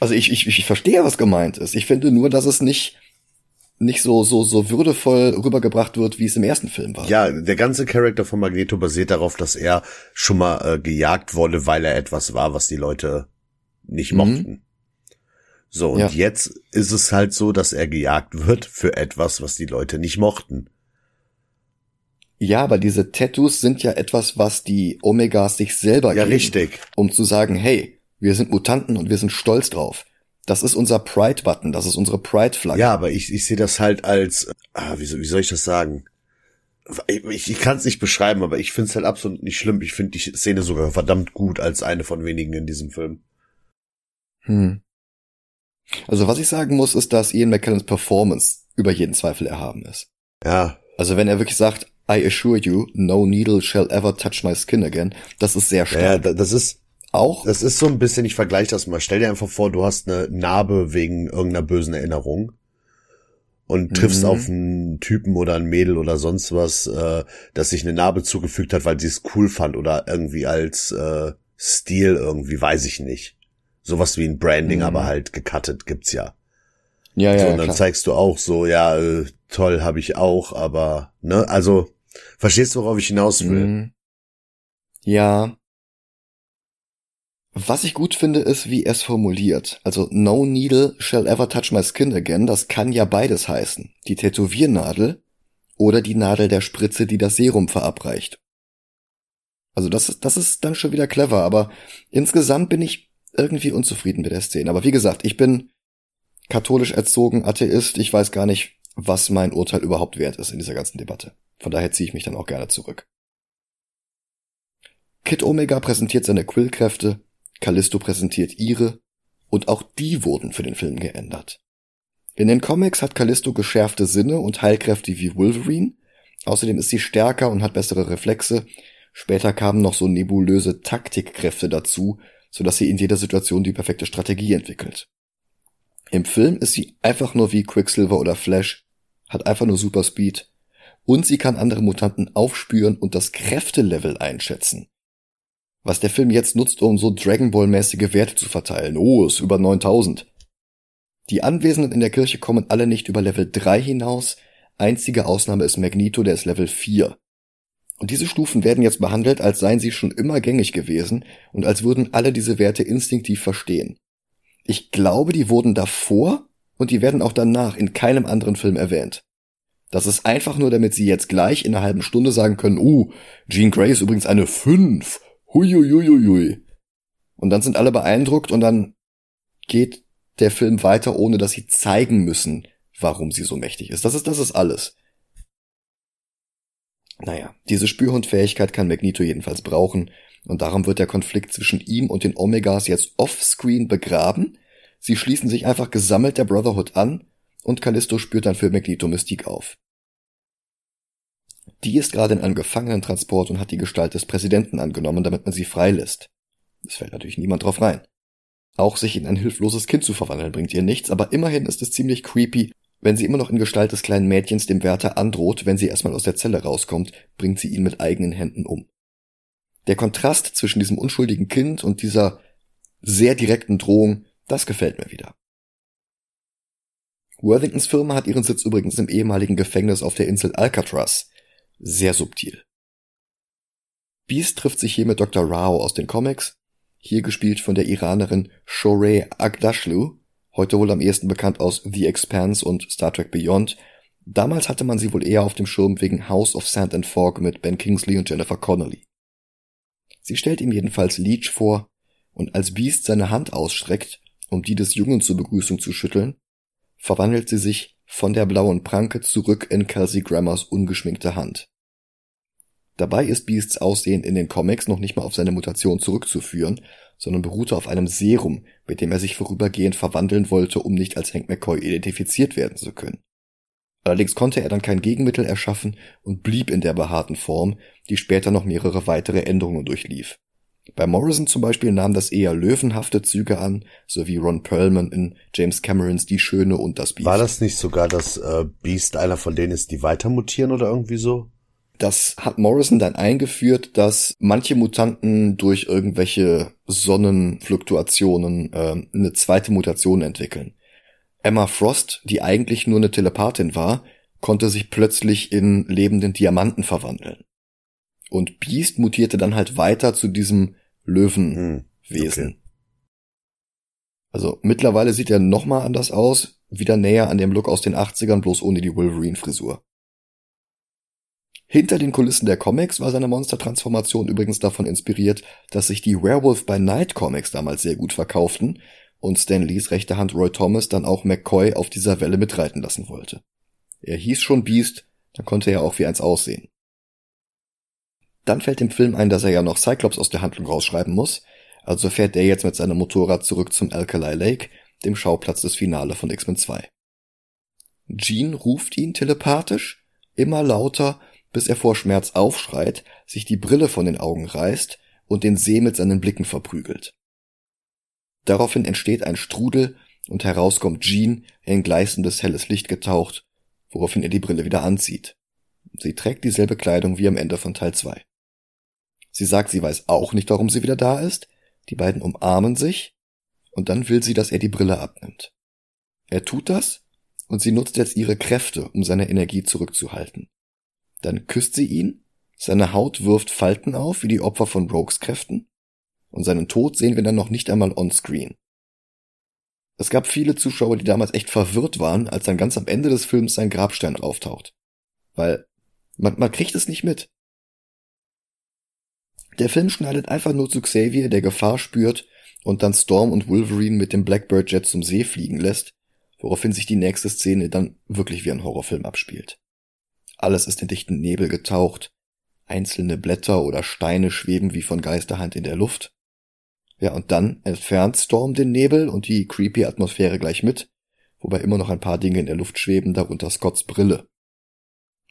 Also ich, ich, ich verstehe, was gemeint ist. Ich finde nur, dass es nicht nicht so, so, so würdevoll rübergebracht wird, wie es im ersten Film war. Ja, der ganze Charakter von Magneto basiert darauf, dass er schon mal äh, gejagt wurde, weil er etwas war, was die Leute nicht mhm. So, und ja. jetzt ist es halt so, dass er gejagt wird für etwas, was die Leute nicht mochten. Ja, aber diese Tattoos sind ja etwas, was die Omegas sich selber ja, geben. Ja, richtig. Um zu sagen, hey, wir sind Mutanten und wir sind stolz drauf. Das ist unser Pride-Button, das ist unsere Pride-Flagge. Ja, aber ich, ich sehe das halt als, ah, wie, soll, wie soll ich das sagen? Ich, ich kann es nicht beschreiben, aber ich finde es halt absolut nicht schlimm. Ich finde die Szene sogar verdammt gut als eine von wenigen in diesem Film. Hm. Also was ich sagen muss, ist, dass Ian McKellens Performance über jeden Zweifel erhaben ist. Ja. Also wenn er wirklich sagt, I assure you, no needle shall ever touch my skin again, das ist sehr stark. Ja, das ist, auch? Das ist so ein bisschen, ich vergleiche das mal. Stell dir einfach vor, du hast eine Narbe wegen irgendeiner bösen Erinnerung und triffst mhm. auf einen Typen oder ein Mädel oder sonst was, äh, das sich eine Narbe zugefügt hat, weil sie es cool fand oder irgendwie als äh, Stil irgendwie, weiß ich nicht. Sowas wie ein Branding, mhm. aber halt gecuttet gibt's ja. Ja, ja. So, und dann klar. zeigst du auch so, ja, äh, toll habe ich auch, aber ne, also verstehst du, worauf ich hinaus will? Mhm. Ja, was ich gut finde, ist, wie er es formuliert. Also no needle shall ever touch my skin again, das kann ja beides heißen. Die Tätowiernadel oder die Nadel der Spritze, die das Serum verabreicht. Also das, ist das ist dann schon wieder clever, aber insgesamt bin ich irgendwie unzufrieden mit der Szene. Aber wie gesagt, ich bin katholisch erzogen, Atheist, ich weiß gar nicht, was mein Urteil überhaupt wert ist in dieser ganzen Debatte. Von daher ziehe ich mich dann auch gerne zurück. Kid Omega präsentiert seine Quillkräfte, Callisto präsentiert ihre, und auch die wurden für den Film geändert. In den Comics hat Callisto geschärfte Sinne und Heilkräfte wie Wolverine, außerdem ist sie stärker und hat bessere Reflexe, später kamen noch so nebulöse Taktikkräfte dazu, so dass sie in jeder Situation die perfekte Strategie entwickelt. Im Film ist sie einfach nur wie Quicksilver oder Flash, hat einfach nur Super Speed und sie kann andere Mutanten aufspüren und das Kräftelevel einschätzen. Was der Film jetzt nutzt, um so Dragon Ball-mäßige Werte zu verteilen. Oh, ist über 9000. Die Anwesenden in der Kirche kommen alle nicht über Level 3 hinaus. Einzige Ausnahme ist Magneto, der ist Level 4. Und diese Stufen werden jetzt behandelt, als seien sie schon immer gängig gewesen und als würden alle diese Werte instinktiv verstehen. Ich glaube, die wurden davor und die werden auch danach in keinem anderen Film erwähnt. Das ist einfach nur, damit sie jetzt gleich in einer halben Stunde sagen können, uh, Jean Grey ist übrigens eine 5 Huiuiuiui. Und dann sind alle beeindruckt und dann geht der Film weiter, ohne dass sie zeigen müssen, warum sie so mächtig ist. Das ist, das ist alles. Naja, diese Spürhundfähigkeit kann Magneto jedenfalls brauchen, und darum wird der Konflikt zwischen ihm und den Omegas jetzt offscreen begraben. Sie schließen sich einfach gesammelt der Brotherhood an, und Callisto spürt dann für Magneto Mystik auf. Die ist gerade in einem Gefangenentransport und hat die Gestalt des Präsidenten angenommen, damit man sie freilässt. Es fällt natürlich niemand drauf rein. Auch sich in ein hilfloses Kind zu verwandeln bringt ihr nichts, aber immerhin ist es ziemlich creepy, wenn sie immer noch in Gestalt des kleinen Mädchens dem Wärter androht, wenn sie erstmal aus der Zelle rauskommt, bringt sie ihn mit eigenen Händen um. Der Kontrast zwischen diesem unschuldigen Kind und dieser sehr direkten Drohung, das gefällt mir wieder. Worthingtons Firma hat ihren Sitz übrigens im ehemaligen Gefängnis auf der Insel Alcatraz, sehr subtil. Beast trifft sich hier mit Dr. Rao aus den Comics, hier gespielt von der Iranerin Shorey Agdashlu, heute wohl am ehesten bekannt aus The Expanse und Star Trek Beyond. Damals hatte man sie wohl eher auf dem Schirm wegen House of Sand and Fog mit Ben Kingsley und Jennifer Connelly. Sie stellt ihm jedenfalls Leech vor, und als Beast seine Hand ausstreckt, um die des Jungen zur Begrüßung zu schütteln, verwandelt sie sich von der blauen Pranke zurück in Kelsey Grammers ungeschminkte Hand. Dabei ist Beasts Aussehen in den Comics noch nicht mal auf seine Mutation zurückzuführen, sondern beruhte auf einem Serum, mit dem er sich vorübergehend verwandeln wollte, um nicht als Hank McCoy identifiziert werden zu können. Allerdings konnte er dann kein Gegenmittel erschaffen und blieb in der behaarten Form, die später noch mehrere weitere Änderungen durchlief. Bei Morrison zum Beispiel nahm das eher löwenhafte Züge an, so wie Ron Perlman in James Camerons Die Schöne und das Beast. War das nicht sogar, dass äh, Beast einer von denen ist, die weiter mutieren oder irgendwie so? Das hat Morrison dann eingeführt, dass manche Mutanten durch irgendwelche Sonnenfluktuationen äh, eine zweite Mutation entwickeln. Emma Frost, die eigentlich nur eine Telepathin war, konnte sich plötzlich in lebenden Diamanten verwandeln. Und Beast mutierte dann halt weiter zu diesem Löwenwesen. Hm, okay. Also mittlerweile sieht er nochmal anders aus, wieder näher an dem Look aus den 80ern, bloß ohne die Wolverine-Frisur. Hinter den Kulissen der Comics war seine Monstertransformation übrigens davon inspiriert, dass sich die Werewolf by Night Comics damals sehr gut verkauften und Stan Lees rechte Hand Roy Thomas dann auch McCoy auf dieser Welle mitreiten lassen wollte. Er hieß schon Beast, dann konnte er auch wie eins aussehen. Dann fällt dem Film ein, dass er ja noch Cyclops aus der Handlung rausschreiben muss, also fährt der jetzt mit seinem Motorrad zurück zum Alkali Lake, dem Schauplatz des Finale von X-Men 2. Jean ruft ihn telepathisch, immer lauter, bis er vor Schmerz aufschreit, sich die Brille von den Augen reißt und den See mit seinen Blicken verprügelt. Daraufhin entsteht ein Strudel und heraus kommt Jean in gleißendes helles Licht getaucht, woraufhin er die Brille wieder anzieht. Sie trägt dieselbe Kleidung wie am Ende von Teil 2. Sie sagt, sie weiß auch nicht, warum sie wieder da ist. Die beiden umarmen sich und dann will sie, dass er die Brille abnimmt. Er tut das und sie nutzt jetzt ihre Kräfte, um seine Energie zurückzuhalten. Dann küsst sie ihn, seine Haut wirft Falten auf, wie die Opfer von Rogues Kräften, und seinen Tod sehen wir dann noch nicht einmal on-screen. Es gab viele Zuschauer, die damals echt verwirrt waren, als dann ganz am Ende des Films sein Grabstein auftaucht. Weil man, man kriegt es nicht mit. Der Film schneidet einfach nur zu Xavier, der Gefahr spürt und dann Storm und Wolverine mit dem Blackbird Jet zum See fliegen lässt, woraufhin sich die nächste Szene dann wirklich wie ein Horrorfilm abspielt. Alles ist in dichten Nebel getaucht, einzelne Blätter oder Steine schweben wie von Geisterhand in der Luft. Ja, und dann entfernt Storm den Nebel und die creepy Atmosphäre gleich mit, wobei immer noch ein paar Dinge in der Luft schweben, darunter Scotts Brille.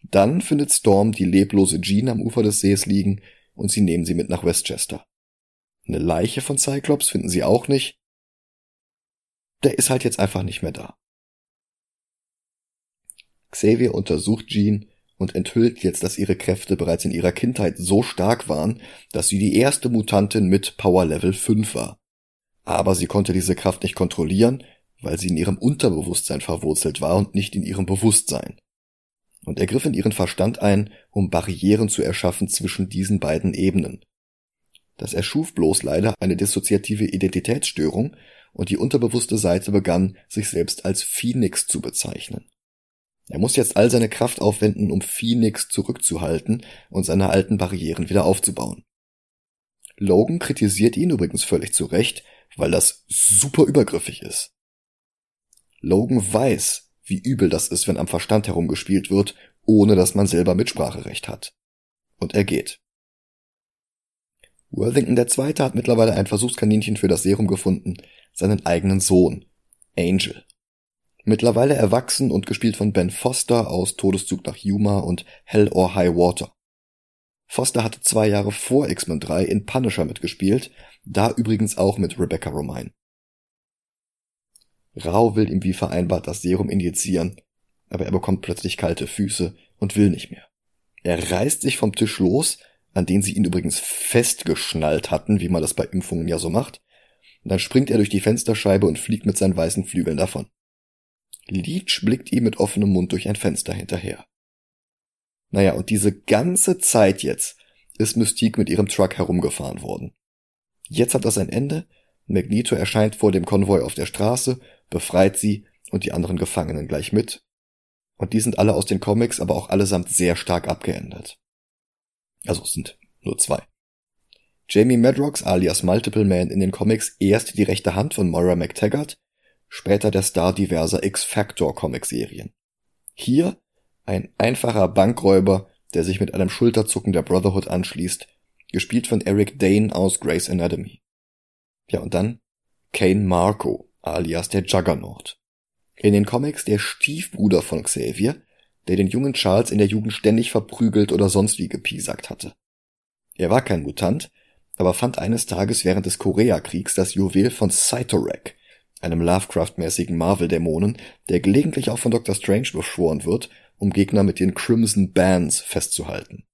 Dann findet Storm die leblose Jean am Ufer des Sees liegen und sie nehmen sie mit nach Westchester. Eine Leiche von Cyclops finden sie auch nicht. Der ist halt jetzt einfach nicht mehr da. Xavier untersucht Jean und enthüllt jetzt, dass ihre Kräfte bereits in ihrer Kindheit so stark waren, dass sie die erste Mutantin mit Power Level 5 war. Aber sie konnte diese Kraft nicht kontrollieren, weil sie in ihrem Unterbewusstsein verwurzelt war und nicht in ihrem Bewusstsein und er griff in ihren Verstand ein, um Barrieren zu erschaffen zwischen diesen beiden Ebenen. Das erschuf bloß leider eine dissoziative Identitätsstörung und die unterbewusste Seite begann, sich selbst als Phoenix zu bezeichnen. Er muss jetzt all seine Kraft aufwenden, um Phoenix zurückzuhalten und seine alten Barrieren wieder aufzubauen. Logan kritisiert ihn übrigens völlig zu Recht, weil das super übergriffig ist. Logan weiß, wie übel das ist, wenn am Verstand herumgespielt wird, ohne dass man selber Mitspracherecht hat. Und er geht. Worthington II. hat mittlerweile ein Versuchskaninchen für das Serum gefunden, seinen eigenen Sohn, Angel. Mittlerweile erwachsen und gespielt von Ben Foster aus Todeszug nach Yuma und Hell or High Water. Foster hatte zwei Jahre vor X-Men 3 in Punisher mitgespielt, da übrigens auch mit Rebecca Romine. Rao will ihm wie vereinbart das Serum injizieren, aber er bekommt plötzlich kalte Füße und will nicht mehr. Er reißt sich vom Tisch los, an den sie ihn übrigens festgeschnallt hatten, wie man das bei Impfungen ja so macht. Dann springt er durch die Fensterscheibe und fliegt mit seinen weißen Flügeln davon. Leech blickt ihm mit offenem Mund durch ein Fenster hinterher. Naja, und diese ganze Zeit jetzt ist Mystique mit ihrem Truck herumgefahren worden. Jetzt hat das ein Ende, Magneto erscheint vor dem Konvoi auf der Straße, befreit sie und die anderen Gefangenen gleich mit. Und die sind alle aus den Comics, aber auch allesamt sehr stark abgeändert. Also es sind nur zwei. Jamie Madrox alias Multiple Man in den Comics erst die rechte Hand von Moira McTaggart, später der Star diverser X-Factor Comicserien. Hier ein einfacher Bankräuber, der sich mit einem Schulterzucken der Brotherhood anschließt, gespielt von Eric Dane aus Grey's Anatomy. Ja, und dann Kane Marco, alias der Juggernaut. In den Comics der Stiefbruder von Xavier, der den jungen Charles in der Jugend ständig verprügelt oder sonst wie gepiesackt hatte. Er war kein Mutant, aber fand eines Tages während des Koreakriegs das Juwel von Cytorek, einem Lovecraft-mäßigen Marvel-Dämonen, der gelegentlich auch von Dr. Strange beschworen wird, um Gegner mit den Crimson Bands festzuhalten.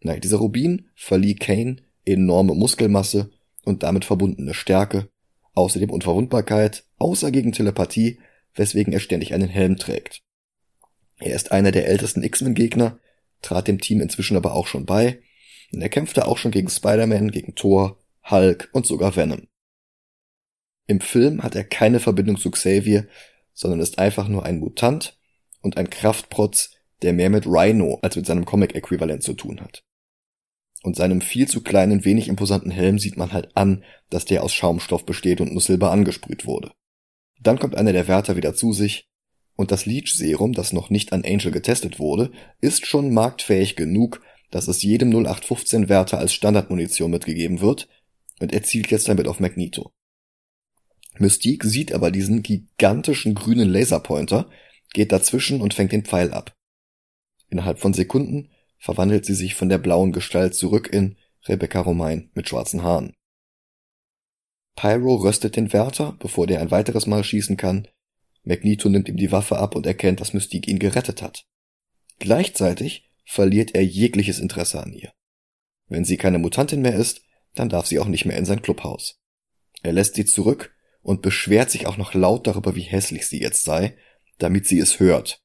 Nein, dieser Rubin verlieh Kane enorme Muskelmasse und damit verbundene Stärke, außerdem Unverwundbarkeit, außer gegen Telepathie, weswegen er ständig einen Helm trägt. Er ist einer der ältesten X-Men-Gegner, trat dem Team inzwischen aber auch schon bei, und er kämpfte auch schon gegen Spider-Man, gegen Thor, Hulk und sogar Venom. Im Film hat er keine Verbindung zu Xavier, sondern ist einfach nur ein Mutant und ein Kraftprotz, der mehr mit Rhino als mit seinem Comic-Äquivalent zu tun hat. Und seinem viel zu kleinen, wenig imposanten Helm sieht man halt an, dass der aus Schaumstoff besteht und nur Silber angesprüht wurde. Dann kommt einer der Wärter wieder zu sich, und das Leech-Serum, das noch nicht an Angel getestet wurde, ist schon marktfähig genug, dass es jedem 0815 Wärter als Standardmunition mitgegeben wird, und er zielt jetzt damit auf Magneto. Mystique sieht aber diesen gigantischen grünen Laserpointer, geht dazwischen und fängt den Pfeil ab. Innerhalb von Sekunden verwandelt sie sich von der blauen Gestalt zurück in Rebecca Romain mit schwarzen Haaren. Pyro röstet den Wärter, bevor der ein weiteres Mal schießen kann. Magneto nimmt ihm die Waffe ab und erkennt, dass Mystique ihn gerettet hat. Gleichzeitig verliert er jegliches Interesse an ihr. Wenn sie keine Mutantin mehr ist, dann darf sie auch nicht mehr in sein Clubhaus. Er lässt sie zurück und beschwert sich auch noch laut darüber, wie hässlich sie jetzt sei, damit sie es hört.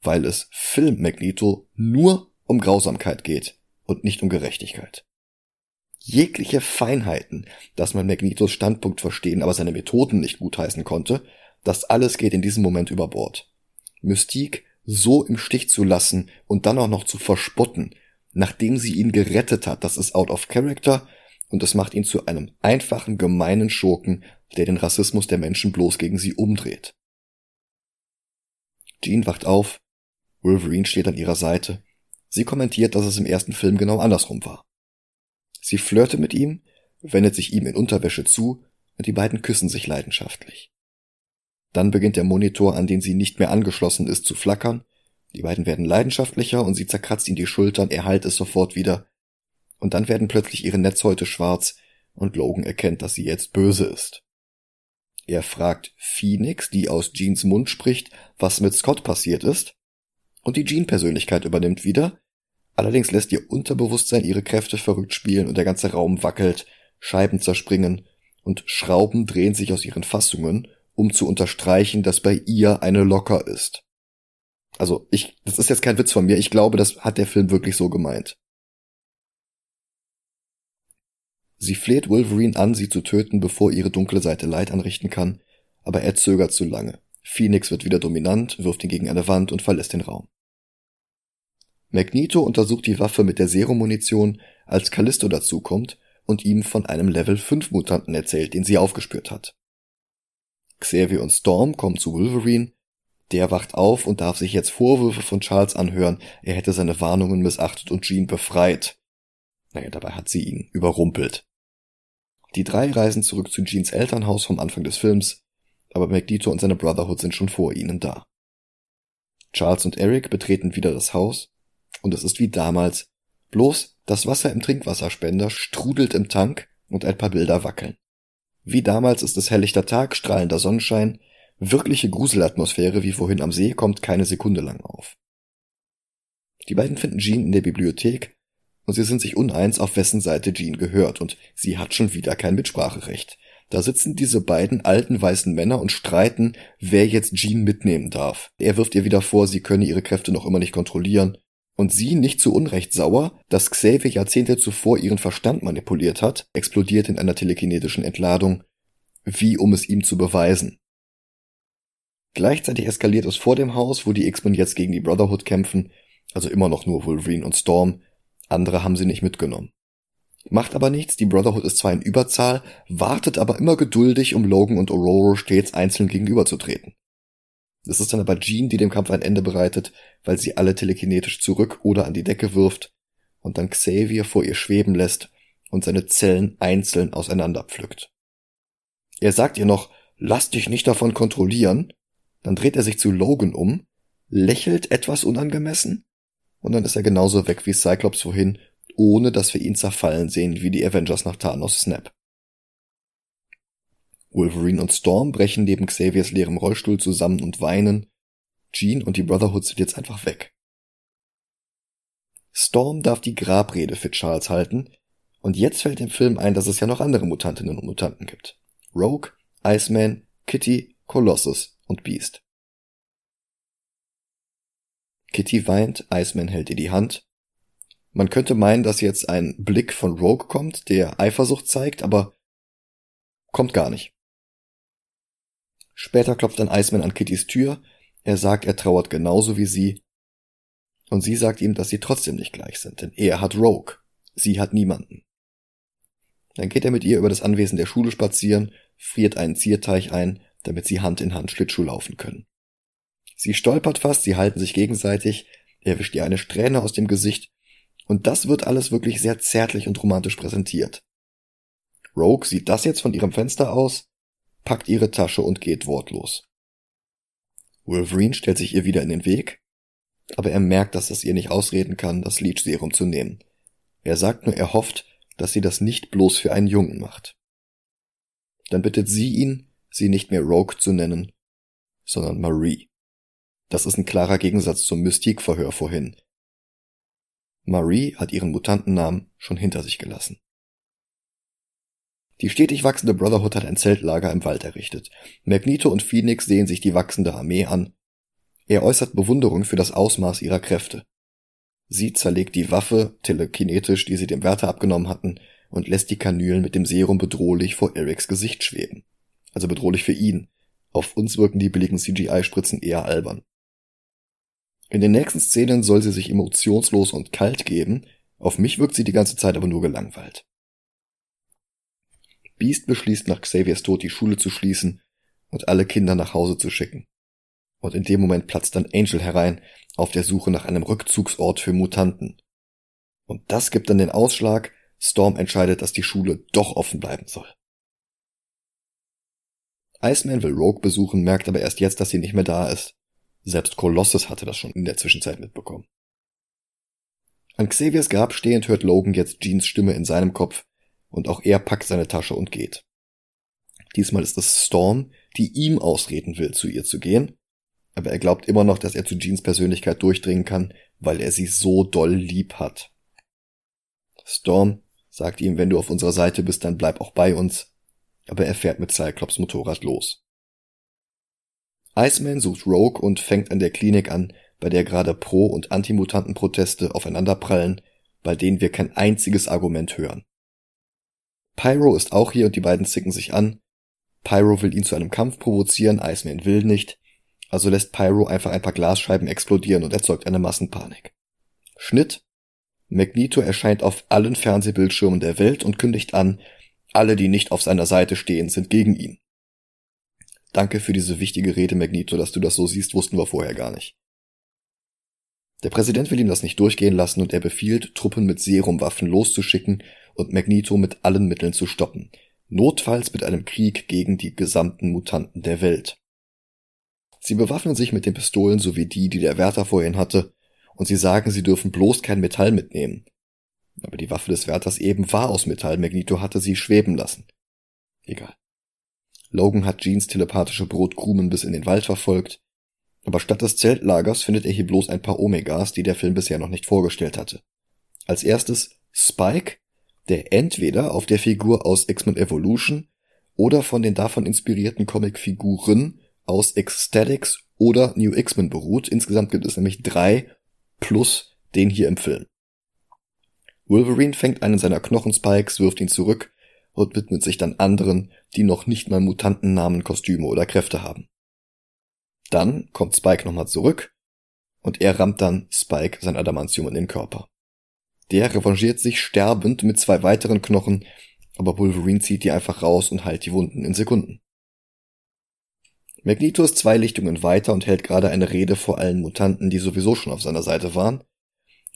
Weil es Film Magneto nur um Grausamkeit geht und nicht um Gerechtigkeit. Jegliche Feinheiten, dass man Magnetos Standpunkt verstehen, aber seine Methoden nicht gutheißen konnte, das alles geht in diesem Moment über Bord. Mystique so im Stich zu lassen und dann auch noch zu verspotten, nachdem sie ihn gerettet hat, das ist out of character und das macht ihn zu einem einfachen, gemeinen Schurken, der den Rassismus der Menschen bloß gegen sie umdreht. Jean wacht auf, Wolverine steht an ihrer Seite. Sie kommentiert, dass es im ersten Film genau andersrum war. Sie flirte mit ihm, wendet sich ihm in Unterwäsche zu und die beiden küssen sich leidenschaftlich. Dann beginnt der Monitor, an den sie nicht mehr angeschlossen ist, zu flackern. Die beiden werden leidenschaftlicher und sie zerkratzt ihn die Schultern, er heilt es sofort wieder. Und dann werden plötzlich ihre Netzhäute schwarz und Logan erkennt, dass sie jetzt böse ist. Er fragt Phoenix, die aus Jeans Mund spricht, was mit Scott passiert ist. Und die Jean-Persönlichkeit übernimmt wieder. Allerdings lässt ihr Unterbewusstsein ihre Kräfte verrückt spielen und der ganze Raum wackelt, Scheiben zerspringen und Schrauben drehen sich aus ihren Fassungen um zu unterstreichen, dass bei ihr eine Locker ist. Also ich, das ist jetzt kein Witz von mir, ich glaube, das hat der Film wirklich so gemeint. Sie fleht Wolverine an, sie zu töten, bevor ihre dunkle Seite Leid anrichten kann, aber er zögert zu lange. Phoenix wird wieder dominant, wirft ihn gegen eine Wand und verlässt den Raum. Magneto untersucht die Waffe mit der Serum-Munition, als Callisto dazukommt und ihm von einem Level 5 Mutanten erzählt, den sie aufgespürt hat. Xavier und Storm kommen zu Wolverine. Der wacht auf und darf sich jetzt Vorwürfe von Charles anhören, er hätte seine Warnungen missachtet und Jean befreit. Naja, dabei hat sie ihn überrumpelt. Die drei reisen zurück zu Jeans Elternhaus vom Anfang des Films, aber Magneto und seine Brotherhood sind schon vor ihnen da. Charles und Eric betreten wieder das Haus und es ist wie damals, bloß das Wasser im Trinkwasserspender strudelt im Tank und ein paar Bilder wackeln. Wie damals ist es helllichter Tag, strahlender Sonnenschein, wirkliche Gruselatmosphäre wie vorhin am See kommt keine Sekunde lang auf. Die beiden finden Jean in der Bibliothek und sie sind sich uneins, auf wessen Seite Jean gehört und sie hat schon wieder kein Mitspracherecht. Da sitzen diese beiden alten weißen Männer und streiten, wer jetzt Jean mitnehmen darf. Er wirft ihr wieder vor, sie könne ihre Kräfte noch immer nicht kontrollieren und sie nicht zu Unrecht sauer, dass Xavier Jahrzehnte zuvor ihren Verstand manipuliert hat, explodiert in einer telekinetischen Entladung, wie um es ihm zu beweisen. Gleichzeitig eskaliert es vor dem Haus, wo die X-Men jetzt gegen die Brotherhood kämpfen, also immer noch nur Wolverine und Storm, andere haben sie nicht mitgenommen. Macht aber nichts, die Brotherhood ist zwar in Überzahl, wartet aber immer geduldig, um Logan und Aurora stets einzeln gegenüberzutreten. Es ist dann aber Jean, die dem Kampf ein Ende bereitet, weil sie alle telekinetisch zurück oder an die Decke wirft und dann Xavier vor ihr schweben lässt und seine Zellen einzeln auseinanderpflückt. Er sagt ihr noch, lass dich nicht davon kontrollieren, dann dreht er sich zu Logan um, lächelt etwas unangemessen und dann ist er genauso weg wie Cyclops vorhin, ohne dass wir ihn zerfallen sehen wie die Avengers nach Thanos Snap. Wolverine und Storm brechen neben Xaviers leerem Rollstuhl zusammen und weinen. Jean und die Brotherhood sind jetzt einfach weg. Storm darf die Grabrede für Charles halten, und jetzt fällt dem Film ein, dass es ja noch andere Mutantinnen und Mutanten gibt. Rogue, Iceman, Kitty, Colossus und Beast. Kitty weint, Iceman hält ihr die Hand. Man könnte meinen, dass jetzt ein Blick von Rogue kommt, der Eifersucht zeigt, aber kommt gar nicht. Später klopft ein Iceman an Kittys Tür, er sagt, er trauert genauso wie sie, und sie sagt ihm, dass sie trotzdem nicht gleich sind, denn er hat Rogue, sie hat niemanden. Dann geht er mit ihr über das Anwesen der Schule spazieren, friert einen Zierteich ein, damit sie Hand in Hand Schlittschuh laufen können. Sie stolpert fast, sie halten sich gegenseitig, er wischt ihr eine Strähne aus dem Gesicht, und das wird alles wirklich sehr zärtlich und romantisch präsentiert. Rogue sieht das jetzt von ihrem Fenster aus, packt ihre Tasche und geht wortlos. Wolverine stellt sich ihr wieder in den Weg, aber er merkt, dass es ihr nicht ausreden kann, das Leech Serum zu nehmen. Er sagt nur, er hofft, dass sie das nicht bloß für einen Jungen macht. Dann bittet sie ihn, sie nicht mehr Rogue zu nennen, sondern Marie. Das ist ein klarer Gegensatz zum Mystique-Verhör vorhin. Marie hat ihren Mutantennamen schon hinter sich gelassen. Die stetig wachsende Brotherhood hat ein Zeltlager im Wald errichtet. Magneto und Phoenix sehen sich die wachsende Armee an. Er äußert Bewunderung für das Ausmaß ihrer Kräfte. Sie zerlegt die Waffe, telekinetisch, die sie dem Wärter abgenommen hatten, und lässt die Kanülen mit dem Serum bedrohlich vor Erics Gesicht schweben. Also bedrohlich für ihn. Auf uns wirken die billigen CGI-Spritzen eher albern. In den nächsten Szenen soll sie sich emotionslos und kalt geben, auf mich wirkt sie die ganze Zeit aber nur gelangweilt. Beast beschließt nach Xaviers Tod die Schule zu schließen und alle Kinder nach Hause zu schicken. Und in dem Moment platzt dann Angel herein, auf der Suche nach einem Rückzugsort für Mutanten. Und das gibt dann den Ausschlag, Storm entscheidet, dass die Schule doch offen bleiben soll. Iceman will Rogue besuchen, merkt aber erst jetzt, dass sie nicht mehr da ist. Selbst Colossus hatte das schon in der Zwischenzeit mitbekommen. An Xaviers Grab stehend hört Logan jetzt Jeans Stimme in seinem Kopf und auch er packt seine Tasche und geht. Diesmal ist es Storm, die ihm ausreden will, zu ihr zu gehen, aber er glaubt immer noch, dass er zu Jeans Persönlichkeit durchdringen kann, weil er sie so doll lieb hat. Storm sagt ihm, wenn du auf unserer Seite bist, dann bleib auch bei uns, aber er fährt mit Cyclops Motorrad los. Iceman sucht Rogue und fängt an der Klinik an, bei der gerade Pro- und Antimutantenproteste aufeinanderprallen, bei denen wir kein einziges Argument hören. Pyro ist auch hier und die beiden zicken sich an. Pyro will ihn zu einem Kampf provozieren, Iceman will nicht, also lässt Pyro einfach ein paar Glasscheiben explodieren und erzeugt eine Massenpanik. Schnitt. Magneto erscheint auf allen Fernsehbildschirmen der Welt und kündigt an, alle, die nicht auf seiner Seite stehen, sind gegen ihn. Danke für diese wichtige Rede, Magneto, dass du das so siehst, wussten wir vorher gar nicht. Der Präsident will ihm das nicht durchgehen lassen und er befiehlt, Truppen mit Serumwaffen loszuschicken und Magneto mit allen Mitteln zu stoppen, notfalls mit einem Krieg gegen die gesamten Mutanten der Welt. Sie bewaffnen sich mit den Pistolen sowie die, die der Wärter vorhin hatte, und sie sagen, sie dürfen bloß kein Metall mitnehmen. Aber die Waffe des Wärters eben war aus Metall, Magneto hatte sie schweben lassen. Egal. Logan hat Jeans telepathische Brotkrumen bis in den Wald verfolgt, aber statt des Zeltlagers findet er hier bloß ein paar Omegas, die der Film bisher noch nicht vorgestellt hatte. Als erstes Spike, der entweder auf der Figur aus X-Men Evolution oder von den davon inspirierten Comicfiguren aus Ecstatics oder New X-Men beruht. Insgesamt gibt es nämlich drei plus den hier im Film. Wolverine fängt einen seiner Knochenspikes, wirft ihn zurück und widmet sich dann anderen, die noch nicht mal Mutantennamen, Kostüme oder Kräfte haben. Dann kommt Spike nochmal zurück und er rammt dann Spike sein Adamantium in den Körper. Der revanchiert sich sterbend mit zwei weiteren Knochen, aber Wolverine zieht die einfach raus und heilt die Wunden in Sekunden. Magneto ist zwei Lichtungen weiter und hält gerade eine Rede vor allen Mutanten, die sowieso schon auf seiner Seite waren.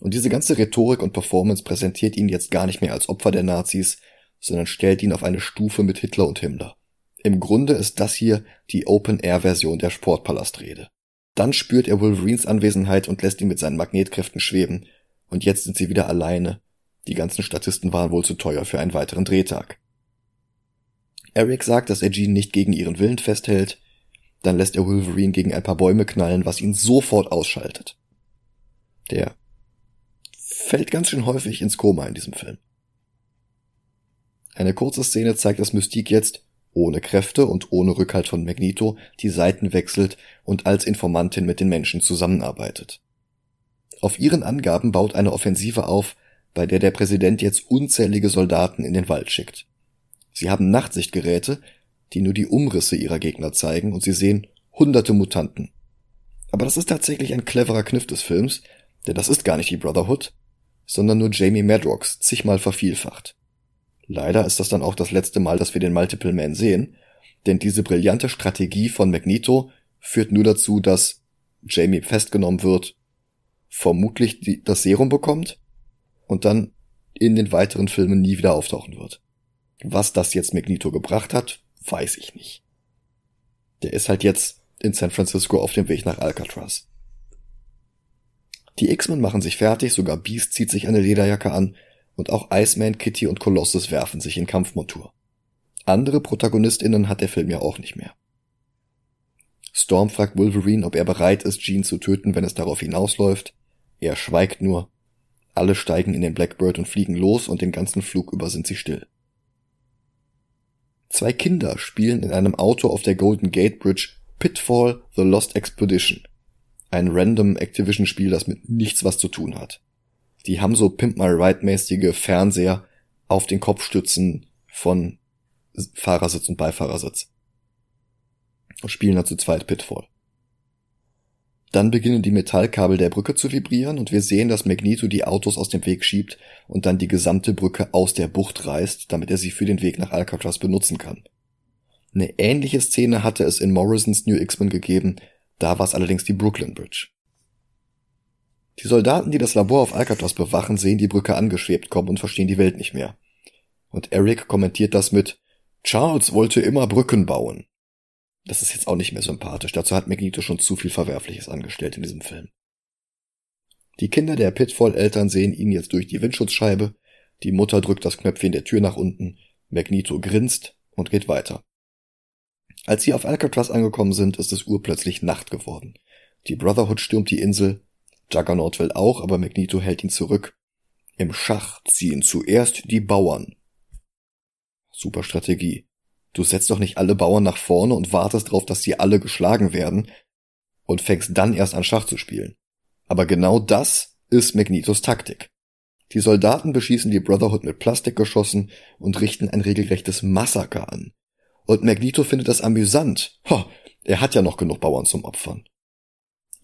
Und diese ganze Rhetorik und Performance präsentiert ihn jetzt gar nicht mehr als Opfer der Nazis, sondern stellt ihn auf eine Stufe mit Hitler und Himmler. Im Grunde ist das hier die Open-Air-Version der Sportpalastrede. Dann spürt er Wolverines Anwesenheit und lässt ihn mit seinen Magnetkräften schweben, und jetzt sind sie wieder alleine. Die ganzen Statisten waren wohl zu teuer für einen weiteren Drehtag. Eric sagt, dass er Jean nicht gegen ihren Willen festhält, dann lässt er Wolverine gegen ein paar Bäume knallen, was ihn sofort ausschaltet. Der fällt ganz schön häufig ins Koma in diesem Film. Eine kurze Szene zeigt, dass Mystique jetzt ohne Kräfte und ohne Rückhalt von Magneto die Seiten wechselt und als Informantin mit den Menschen zusammenarbeitet. Auf ihren Angaben baut eine Offensive auf, bei der der Präsident jetzt unzählige Soldaten in den Wald schickt. Sie haben Nachtsichtgeräte, die nur die Umrisse ihrer Gegner zeigen und sie sehen hunderte Mutanten. Aber das ist tatsächlich ein cleverer Kniff des Films, denn das ist gar nicht die Brotherhood, sondern nur Jamie Madrox zigmal vervielfacht. Leider ist das dann auch das letzte Mal, dass wir den Multiple Man sehen, denn diese brillante Strategie von Magneto führt nur dazu, dass Jamie festgenommen wird, vermutlich die, das Serum bekommt und dann in den weiteren Filmen nie wieder auftauchen wird. Was das jetzt Magneto gebracht hat, weiß ich nicht. Der ist halt jetzt in San Francisco auf dem Weg nach Alcatraz. Die X-Men machen sich fertig, sogar Beast zieht sich eine Lederjacke an und auch Iceman, Kitty und Colossus werfen sich in Kampfmontur. Andere ProtagonistInnen hat der Film ja auch nicht mehr. Storm fragt Wolverine, ob er bereit ist, Jean zu töten, wenn es darauf hinausläuft. Er schweigt nur. Alle steigen in den Blackbird und fliegen los und den ganzen Flug über sind sie still. Zwei Kinder spielen in einem Auto auf der Golden Gate Bridge Pitfall The Lost Expedition. Ein random Activision-Spiel, das mit nichts was zu tun hat. Die haben so Pimp My Ride-mäßige Fernseher auf den Kopfstützen von Fahrersitz und Beifahrersitz. Und spielen da zu zweit Pitfall. Dann beginnen die Metallkabel der Brücke zu vibrieren und wir sehen, dass Magneto die Autos aus dem Weg schiebt und dann die gesamte Brücke aus der Bucht reißt, damit er sie für den Weg nach Alcatraz benutzen kann. Eine ähnliche Szene hatte es in Morrisons New X-Men gegeben, da war es allerdings die Brooklyn Bridge. Die Soldaten, die das Labor auf Alcatraz bewachen, sehen die Brücke angeschwebt kommen und verstehen die Welt nicht mehr. Und Eric kommentiert das mit Charles wollte immer Brücken bauen. Das ist jetzt auch nicht mehr sympathisch. Dazu hat Magneto schon zu viel Verwerfliches angestellt in diesem Film. Die Kinder der Pitfall-Eltern sehen ihn jetzt durch die Windschutzscheibe. Die Mutter drückt das Knöpfchen der Tür nach unten. Magneto grinst und geht weiter. Als sie auf Alcatraz angekommen sind, ist es urplötzlich Nacht geworden. Die Brotherhood stürmt die Insel. Juggernaut will auch, aber Magneto hält ihn zurück. Im Schach ziehen zuerst die Bauern. Super Strategie. Du setzt doch nicht alle Bauern nach vorne und wartest darauf, dass sie alle geschlagen werden und fängst dann erst an Schach zu spielen. Aber genau das ist Magnetos Taktik. Die Soldaten beschießen die Brotherhood mit Plastikgeschossen und richten ein regelrechtes Massaker an. Und Magneto findet das amüsant. Ho, er hat ja noch genug Bauern zum Opfern.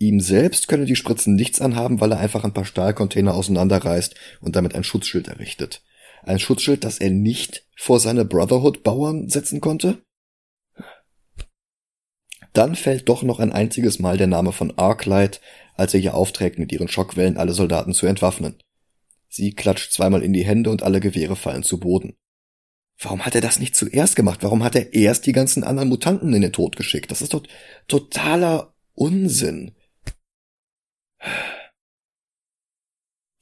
Ihm selbst können die Spritzen nichts anhaben, weil er einfach ein paar Stahlcontainer auseinanderreißt und damit ein Schutzschild errichtet. Ein Schutzschild, das er nicht vor seine Brotherhood-Bauern setzen konnte? Dann fällt doch noch ein einziges Mal der Name von Arclight, als er ihr aufträgt, mit ihren Schockwellen alle Soldaten zu entwaffnen. Sie klatscht zweimal in die Hände und alle Gewehre fallen zu Boden. Warum hat er das nicht zuerst gemacht? Warum hat er erst die ganzen anderen Mutanten in den Tod geschickt? Das ist doch totaler Unsinn.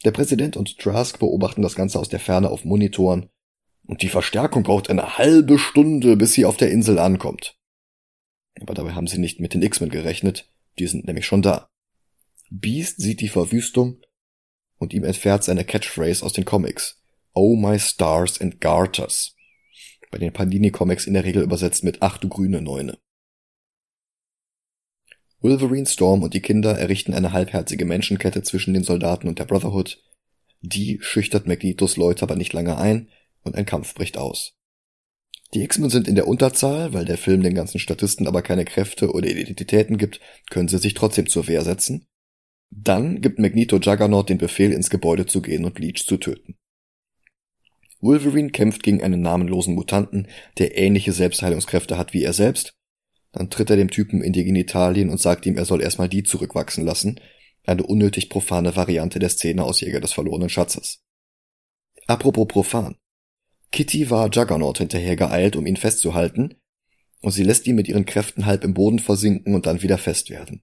Der Präsident und Trask beobachten das Ganze aus der Ferne auf Monitoren und die Verstärkung braucht eine halbe Stunde, bis sie auf der Insel ankommt. Aber dabei haben sie nicht mit den X-Men gerechnet, die sind nämlich schon da. Beast sieht die Verwüstung und ihm entfährt seine Catchphrase aus den Comics. Oh my stars and garters. Bei den Panini Comics in der Regel übersetzt mit Ach du grüne Neune. Wolverine, Storm und die Kinder errichten eine halbherzige Menschenkette zwischen den Soldaten und der Brotherhood. Die schüchtert Magnetos Leute aber nicht lange ein und ein Kampf bricht aus. Die X-Men sind in der Unterzahl, weil der Film den ganzen Statisten aber keine Kräfte oder Identitäten gibt, können sie sich trotzdem zur Wehr setzen. Dann gibt Magneto Juggernaut den Befehl, ins Gebäude zu gehen und Leech zu töten. Wolverine kämpft gegen einen namenlosen Mutanten, der ähnliche Selbstheilungskräfte hat wie er selbst. Dann tritt er dem Typen in die Genitalien und sagt ihm, er soll erstmal die zurückwachsen lassen. Eine unnötig profane Variante der Szene aus Jäger des verlorenen Schatzes. Apropos profan. Kitty war Juggernaut hinterher geeilt, um ihn festzuhalten, und sie lässt ihn mit ihren Kräften halb im Boden versinken und dann wieder fest werden.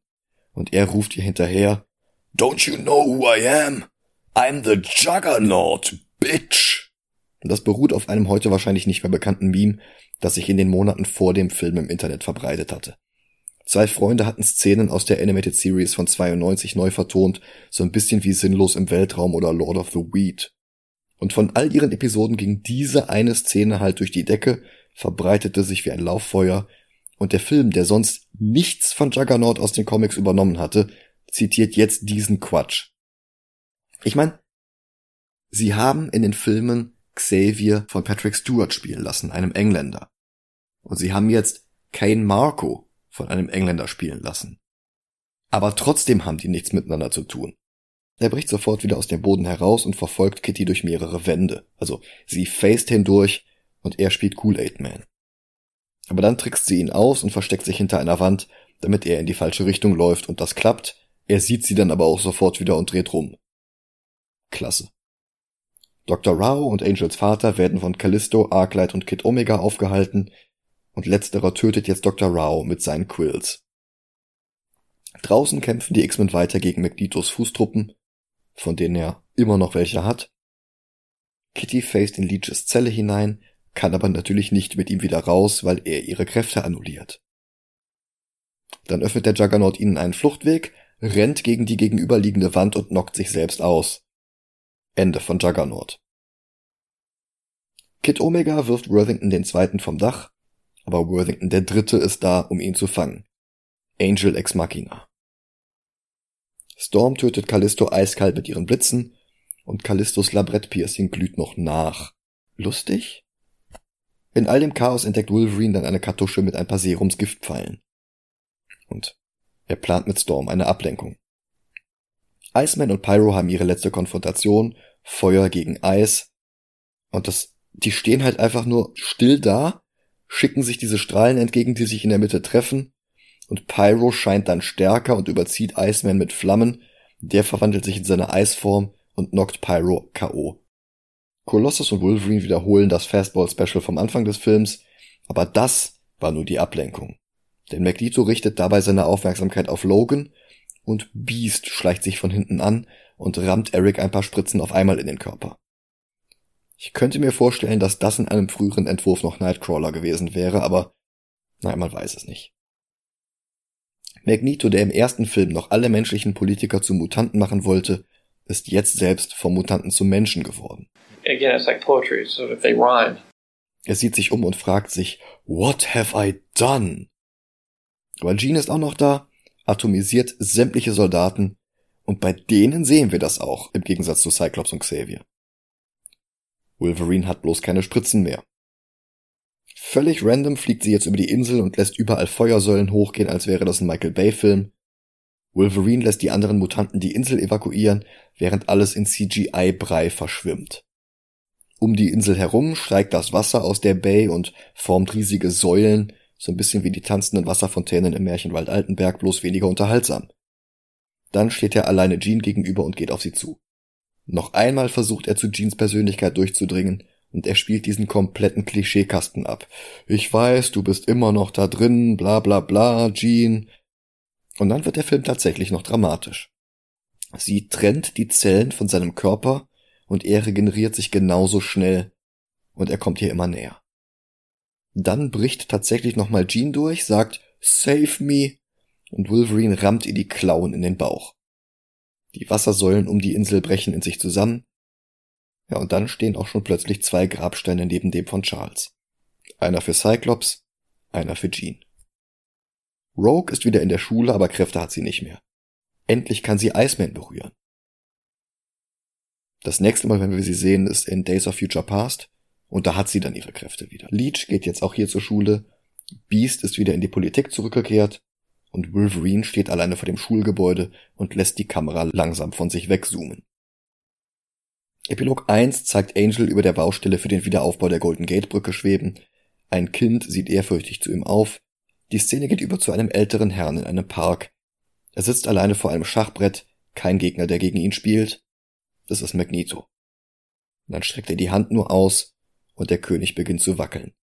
Und er ruft ihr hinterher, Don't you know who I am? I'm the Juggernaut, bitch! Und das beruht auf einem heute wahrscheinlich nicht mehr bekannten Meme, das sich in den Monaten vor dem Film im Internet verbreitet hatte. Zwei Freunde hatten Szenen aus der Animated Series von 92 neu vertont, so ein bisschen wie Sinnlos im Weltraum oder Lord of the Weed. Und von all ihren Episoden ging diese eine Szene halt durch die Decke, verbreitete sich wie ein Lauffeuer, und der Film, der sonst nichts von Juggernaut aus den Comics übernommen hatte, zitiert jetzt diesen Quatsch. Ich meine, sie haben in den Filmen Xavier von Patrick Stewart spielen lassen, einem Engländer. Und sie haben jetzt Kane Marco von einem Engländer spielen lassen. Aber trotzdem haben die nichts miteinander zu tun. Er bricht sofort wieder aus dem Boden heraus und verfolgt Kitty durch mehrere Wände. Also sie faced hindurch und er spielt Kool-Aid Man. Aber dann trickst sie ihn aus und versteckt sich hinter einer Wand, damit er in die falsche Richtung läuft und das klappt. Er sieht sie dann aber auch sofort wieder und dreht rum. Klasse. Dr. Rao und Angels Vater werden von Callisto, Arclight und Kid Omega aufgehalten und letzterer tötet jetzt Dr. Rao mit seinen Quills. Draußen kämpfen die X-Men weiter gegen Magnetos Fußtruppen, von denen er immer noch welche hat. Kitty faced in Leeches Zelle hinein, kann aber natürlich nicht mit ihm wieder raus, weil er ihre Kräfte annulliert. Dann öffnet der Juggernaut ihnen einen Fluchtweg, rennt gegen die gegenüberliegende Wand und knockt sich selbst aus. Ende von Juggernaut. Kid Omega wirft Worthington den zweiten vom Dach, aber Worthington der dritte ist da, um ihn zu fangen. Angel Ex Machina. Storm tötet Callisto eiskalt mit ihren Blitzen und Callistos Labrettpiercing glüht noch nach. Lustig? In all dem Chaos entdeckt Wolverine dann eine Kartusche mit ein paar Serums Giftpfeilen. Und er plant mit Storm eine Ablenkung. Iceman und Pyro haben ihre letzte Konfrontation, Feuer gegen Eis. Und das, die stehen halt einfach nur still da, schicken sich diese Strahlen entgegen, die sich in der Mitte treffen, und Pyro scheint dann stärker und überzieht Iceman mit Flammen, der verwandelt sich in seine Eisform und knockt Pyro K.O. Colossus und Wolverine wiederholen das Fastball-Special vom Anfang des Films, aber das war nur die Ablenkung. Denn Magneto richtet dabei seine Aufmerksamkeit auf Logan und Beast schleicht sich von hinten an und rammt Eric ein paar Spritzen auf einmal in den Körper. Ich könnte mir vorstellen, dass das in einem früheren Entwurf noch Nightcrawler gewesen wäre, aber nein, man weiß es nicht. Magneto, der im ersten Film noch alle menschlichen Politiker zu Mutanten machen wollte, ist jetzt selbst vom Mutanten zum Menschen geworden. Again, it's like poetry, so if they rhyme. Er sieht sich um und fragt sich, What have I done? Aber Jean ist auch noch da atomisiert sämtliche Soldaten und bei denen sehen wir das auch, im Gegensatz zu Cyclops und Xavier. Wolverine hat bloß keine Spritzen mehr. Völlig random fliegt sie jetzt über die Insel und lässt überall Feuersäulen hochgehen, als wäre das ein Michael Bay Film. Wolverine lässt die anderen Mutanten die Insel evakuieren, während alles in CGI-Brei verschwimmt. Um die Insel herum steigt das Wasser aus der Bay und formt riesige Säulen, so ein bisschen wie die tanzenden Wasserfontänen im Märchenwald Altenberg, bloß weniger unterhaltsam. Dann steht er alleine Jean gegenüber und geht auf sie zu. Noch einmal versucht er zu Jeans Persönlichkeit durchzudringen und er spielt diesen kompletten Klischeekasten ab. Ich weiß, du bist immer noch da drin, bla bla bla, Jean. Und dann wird der Film tatsächlich noch dramatisch. Sie trennt die Zellen von seinem Körper und er regeneriert sich genauso schnell und er kommt ihr immer näher. Dann bricht tatsächlich nochmal Jean durch, sagt Save me und Wolverine rammt ihr die Klauen in den Bauch. Die Wassersäulen um die Insel brechen in sich zusammen. Ja, und dann stehen auch schon plötzlich zwei Grabsteine neben dem von Charles. Einer für Cyclops, einer für Jean. Rogue ist wieder in der Schule, aber Kräfte hat sie nicht mehr. Endlich kann sie Iceman berühren. Das nächste Mal, wenn wir sie sehen, ist in Days of Future Past und da hat sie dann ihre Kräfte wieder. Leech geht jetzt auch hier zur Schule, Beast ist wieder in die Politik zurückgekehrt und Wolverine steht alleine vor dem Schulgebäude und lässt die Kamera langsam von sich wegzoomen. Epilog 1 zeigt Angel über der Baustelle für den Wiederaufbau der Golden Gate Brücke schweben. Ein Kind sieht ehrfürchtig zu ihm auf. Die Szene geht über zu einem älteren Herrn in einem Park. Er sitzt alleine vor einem Schachbrett, kein Gegner, der gegen ihn spielt. Das ist Magneto. Dann streckt er die Hand nur aus und der König beginnt zu wackeln.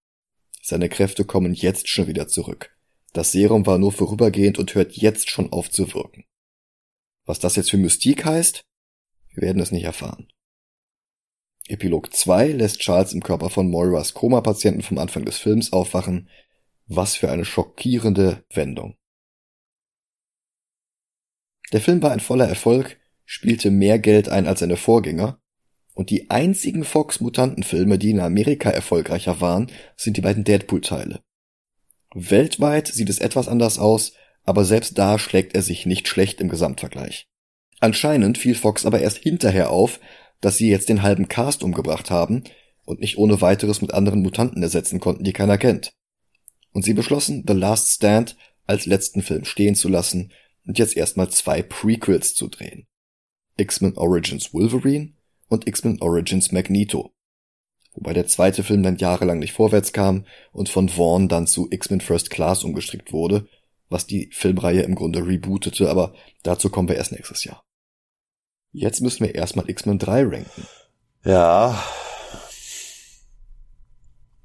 Seine Kräfte kommen jetzt schon wieder zurück. Das Serum war nur vorübergehend und hört jetzt schon auf zu wirken. Was das jetzt für Mystik heißt? Wir werden es nicht erfahren. Epilog 2 lässt Charles im Körper von Moiras Koma-Patienten vom Anfang des Films aufwachen. Was für eine schockierende Wendung. Der Film war ein voller Erfolg, spielte mehr Geld ein als seine Vorgänger, und die einzigen Fox-Mutantenfilme, die in Amerika erfolgreicher waren, sind die beiden Deadpool-Teile. Weltweit sieht es etwas anders aus, aber selbst da schlägt er sich nicht schlecht im Gesamtvergleich. Anscheinend fiel Fox aber erst hinterher auf, dass sie jetzt den halben Cast umgebracht haben und nicht ohne weiteres mit anderen Mutanten ersetzen konnten, die keiner kennt. Und sie beschlossen, The Last Stand als letzten Film stehen zu lassen und jetzt erstmal zwei Prequels zu drehen. X-Men Origins Wolverine und X-Men Origins Magneto. Wobei der zweite Film dann jahrelang nicht vorwärts kam und von Vaughn dann zu X-Men First Class umgestrickt wurde, was die Filmreihe im Grunde rebootete, aber dazu kommen wir erst nächstes Jahr. Jetzt müssen wir erstmal X-Men 3 ranken. Ja.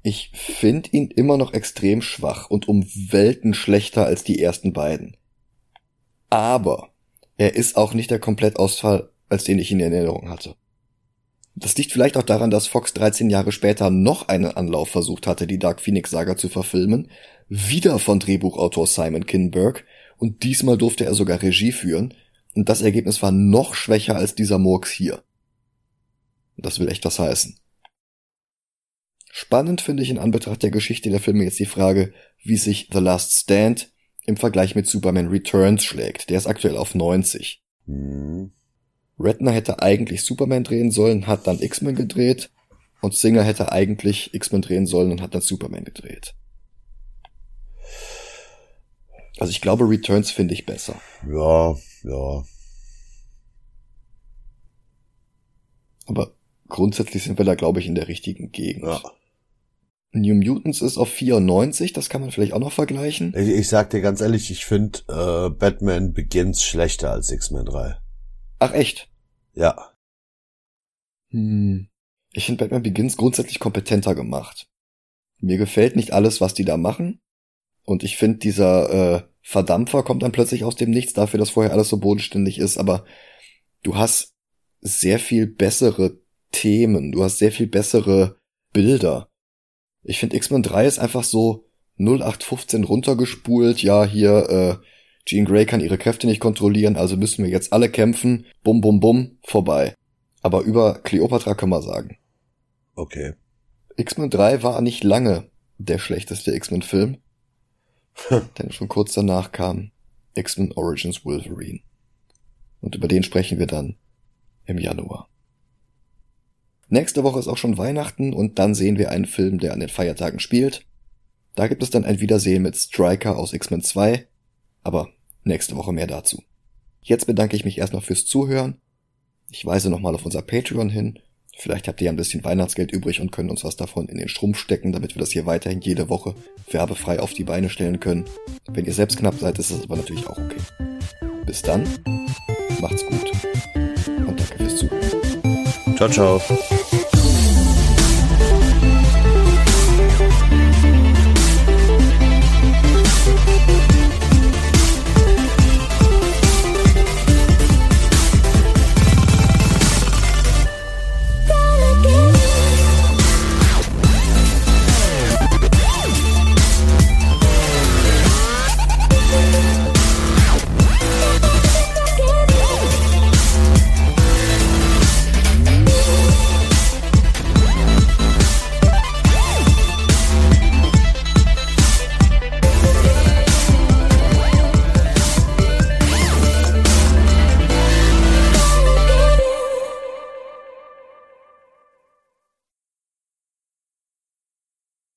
Ich finde ihn immer noch extrem schwach und um Welten schlechter als die ersten beiden. Aber er ist auch nicht der Komplettausfall, als den ich ihn in Erinnerung hatte. Das liegt vielleicht auch daran, dass Fox 13 Jahre später noch einen Anlauf versucht hatte, die Dark Phoenix Saga zu verfilmen, wieder von Drehbuchautor Simon Kinberg, und diesmal durfte er sogar Regie führen, und das Ergebnis war noch schwächer als dieser Murks hier. Das will echt was heißen. Spannend finde ich in Anbetracht der Geschichte der Filme jetzt die Frage, wie sich The Last Stand im Vergleich mit Superman Returns schlägt. Der ist aktuell auf 90. Mhm. Redner hätte eigentlich Superman drehen sollen, hat dann X-Men gedreht und Singer hätte eigentlich X-Men drehen sollen und hat dann Superman gedreht. Also ich glaube, Returns finde ich besser. Ja, ja. Aber grundsätzlich sind wir da, glaube ich, in der richtigen Gegend. Ja. New Mutants ist auf 94, das kann man vielleicht auch noch vergleichen. Ich, ich sag dir ganz ehrlich, ich finde äh, Batman Begins schlechter als X-Men 3. Ach echt? Ja. Hm. Ich finde Batman Begins grundsätzlich kompetenter gemacht. Mir gefällt nicht alles, was die da machen. Und ich finde, dieser äh, Verdampfer kommt dann plötzlich aus dem Nichts dafür, dass vorher alles so bodenständig ist. Aber du hast sehr viel bessere Themen. Du hast sehr viel bessere Bilder. Ich finde X-Men 3 ist einfach so 0815 runtergespult. Ja, hier, äh, Jean Grey kann ihre Kräfte nicht kontrollieren, also müssen wir jetzt alle kämpfen. Bum, bum, bum, vorbei. Aber über Cleopatra können wir sagen. Okay. X-Men 3 war nicht lange der schlechteste X-Men-Film. denn schon kurz danach kam X-Men Origins Wolverine. Und über den sprechen wir dann im Januar. Nächste Woche ist auch schon Weihnachten und dann sehen wir einen Film, der an den Feiertagen spielt. Da gibt es dann ein Wiedersehen mit Striker aus X-Men 2, aber nächste Woche mehr dazu. Jetzt bedanke ich mich erstmal fürs Zuhören. Ich weise nochmal auf unser Patreon hin. Vielleicht habt ihr ja ein bisschen Weihnachtsgeld übrig und können uns was davon in den Strumpf stecken, damit wir das hier weiterhin jede Woche werbefrei auf die Beine stellen können. Wenn ihr selbst knapp seid, ist das aber natürlich auch okay. Bis dann, macht's gut und danke fürs Zuhören. Ciao, ciao.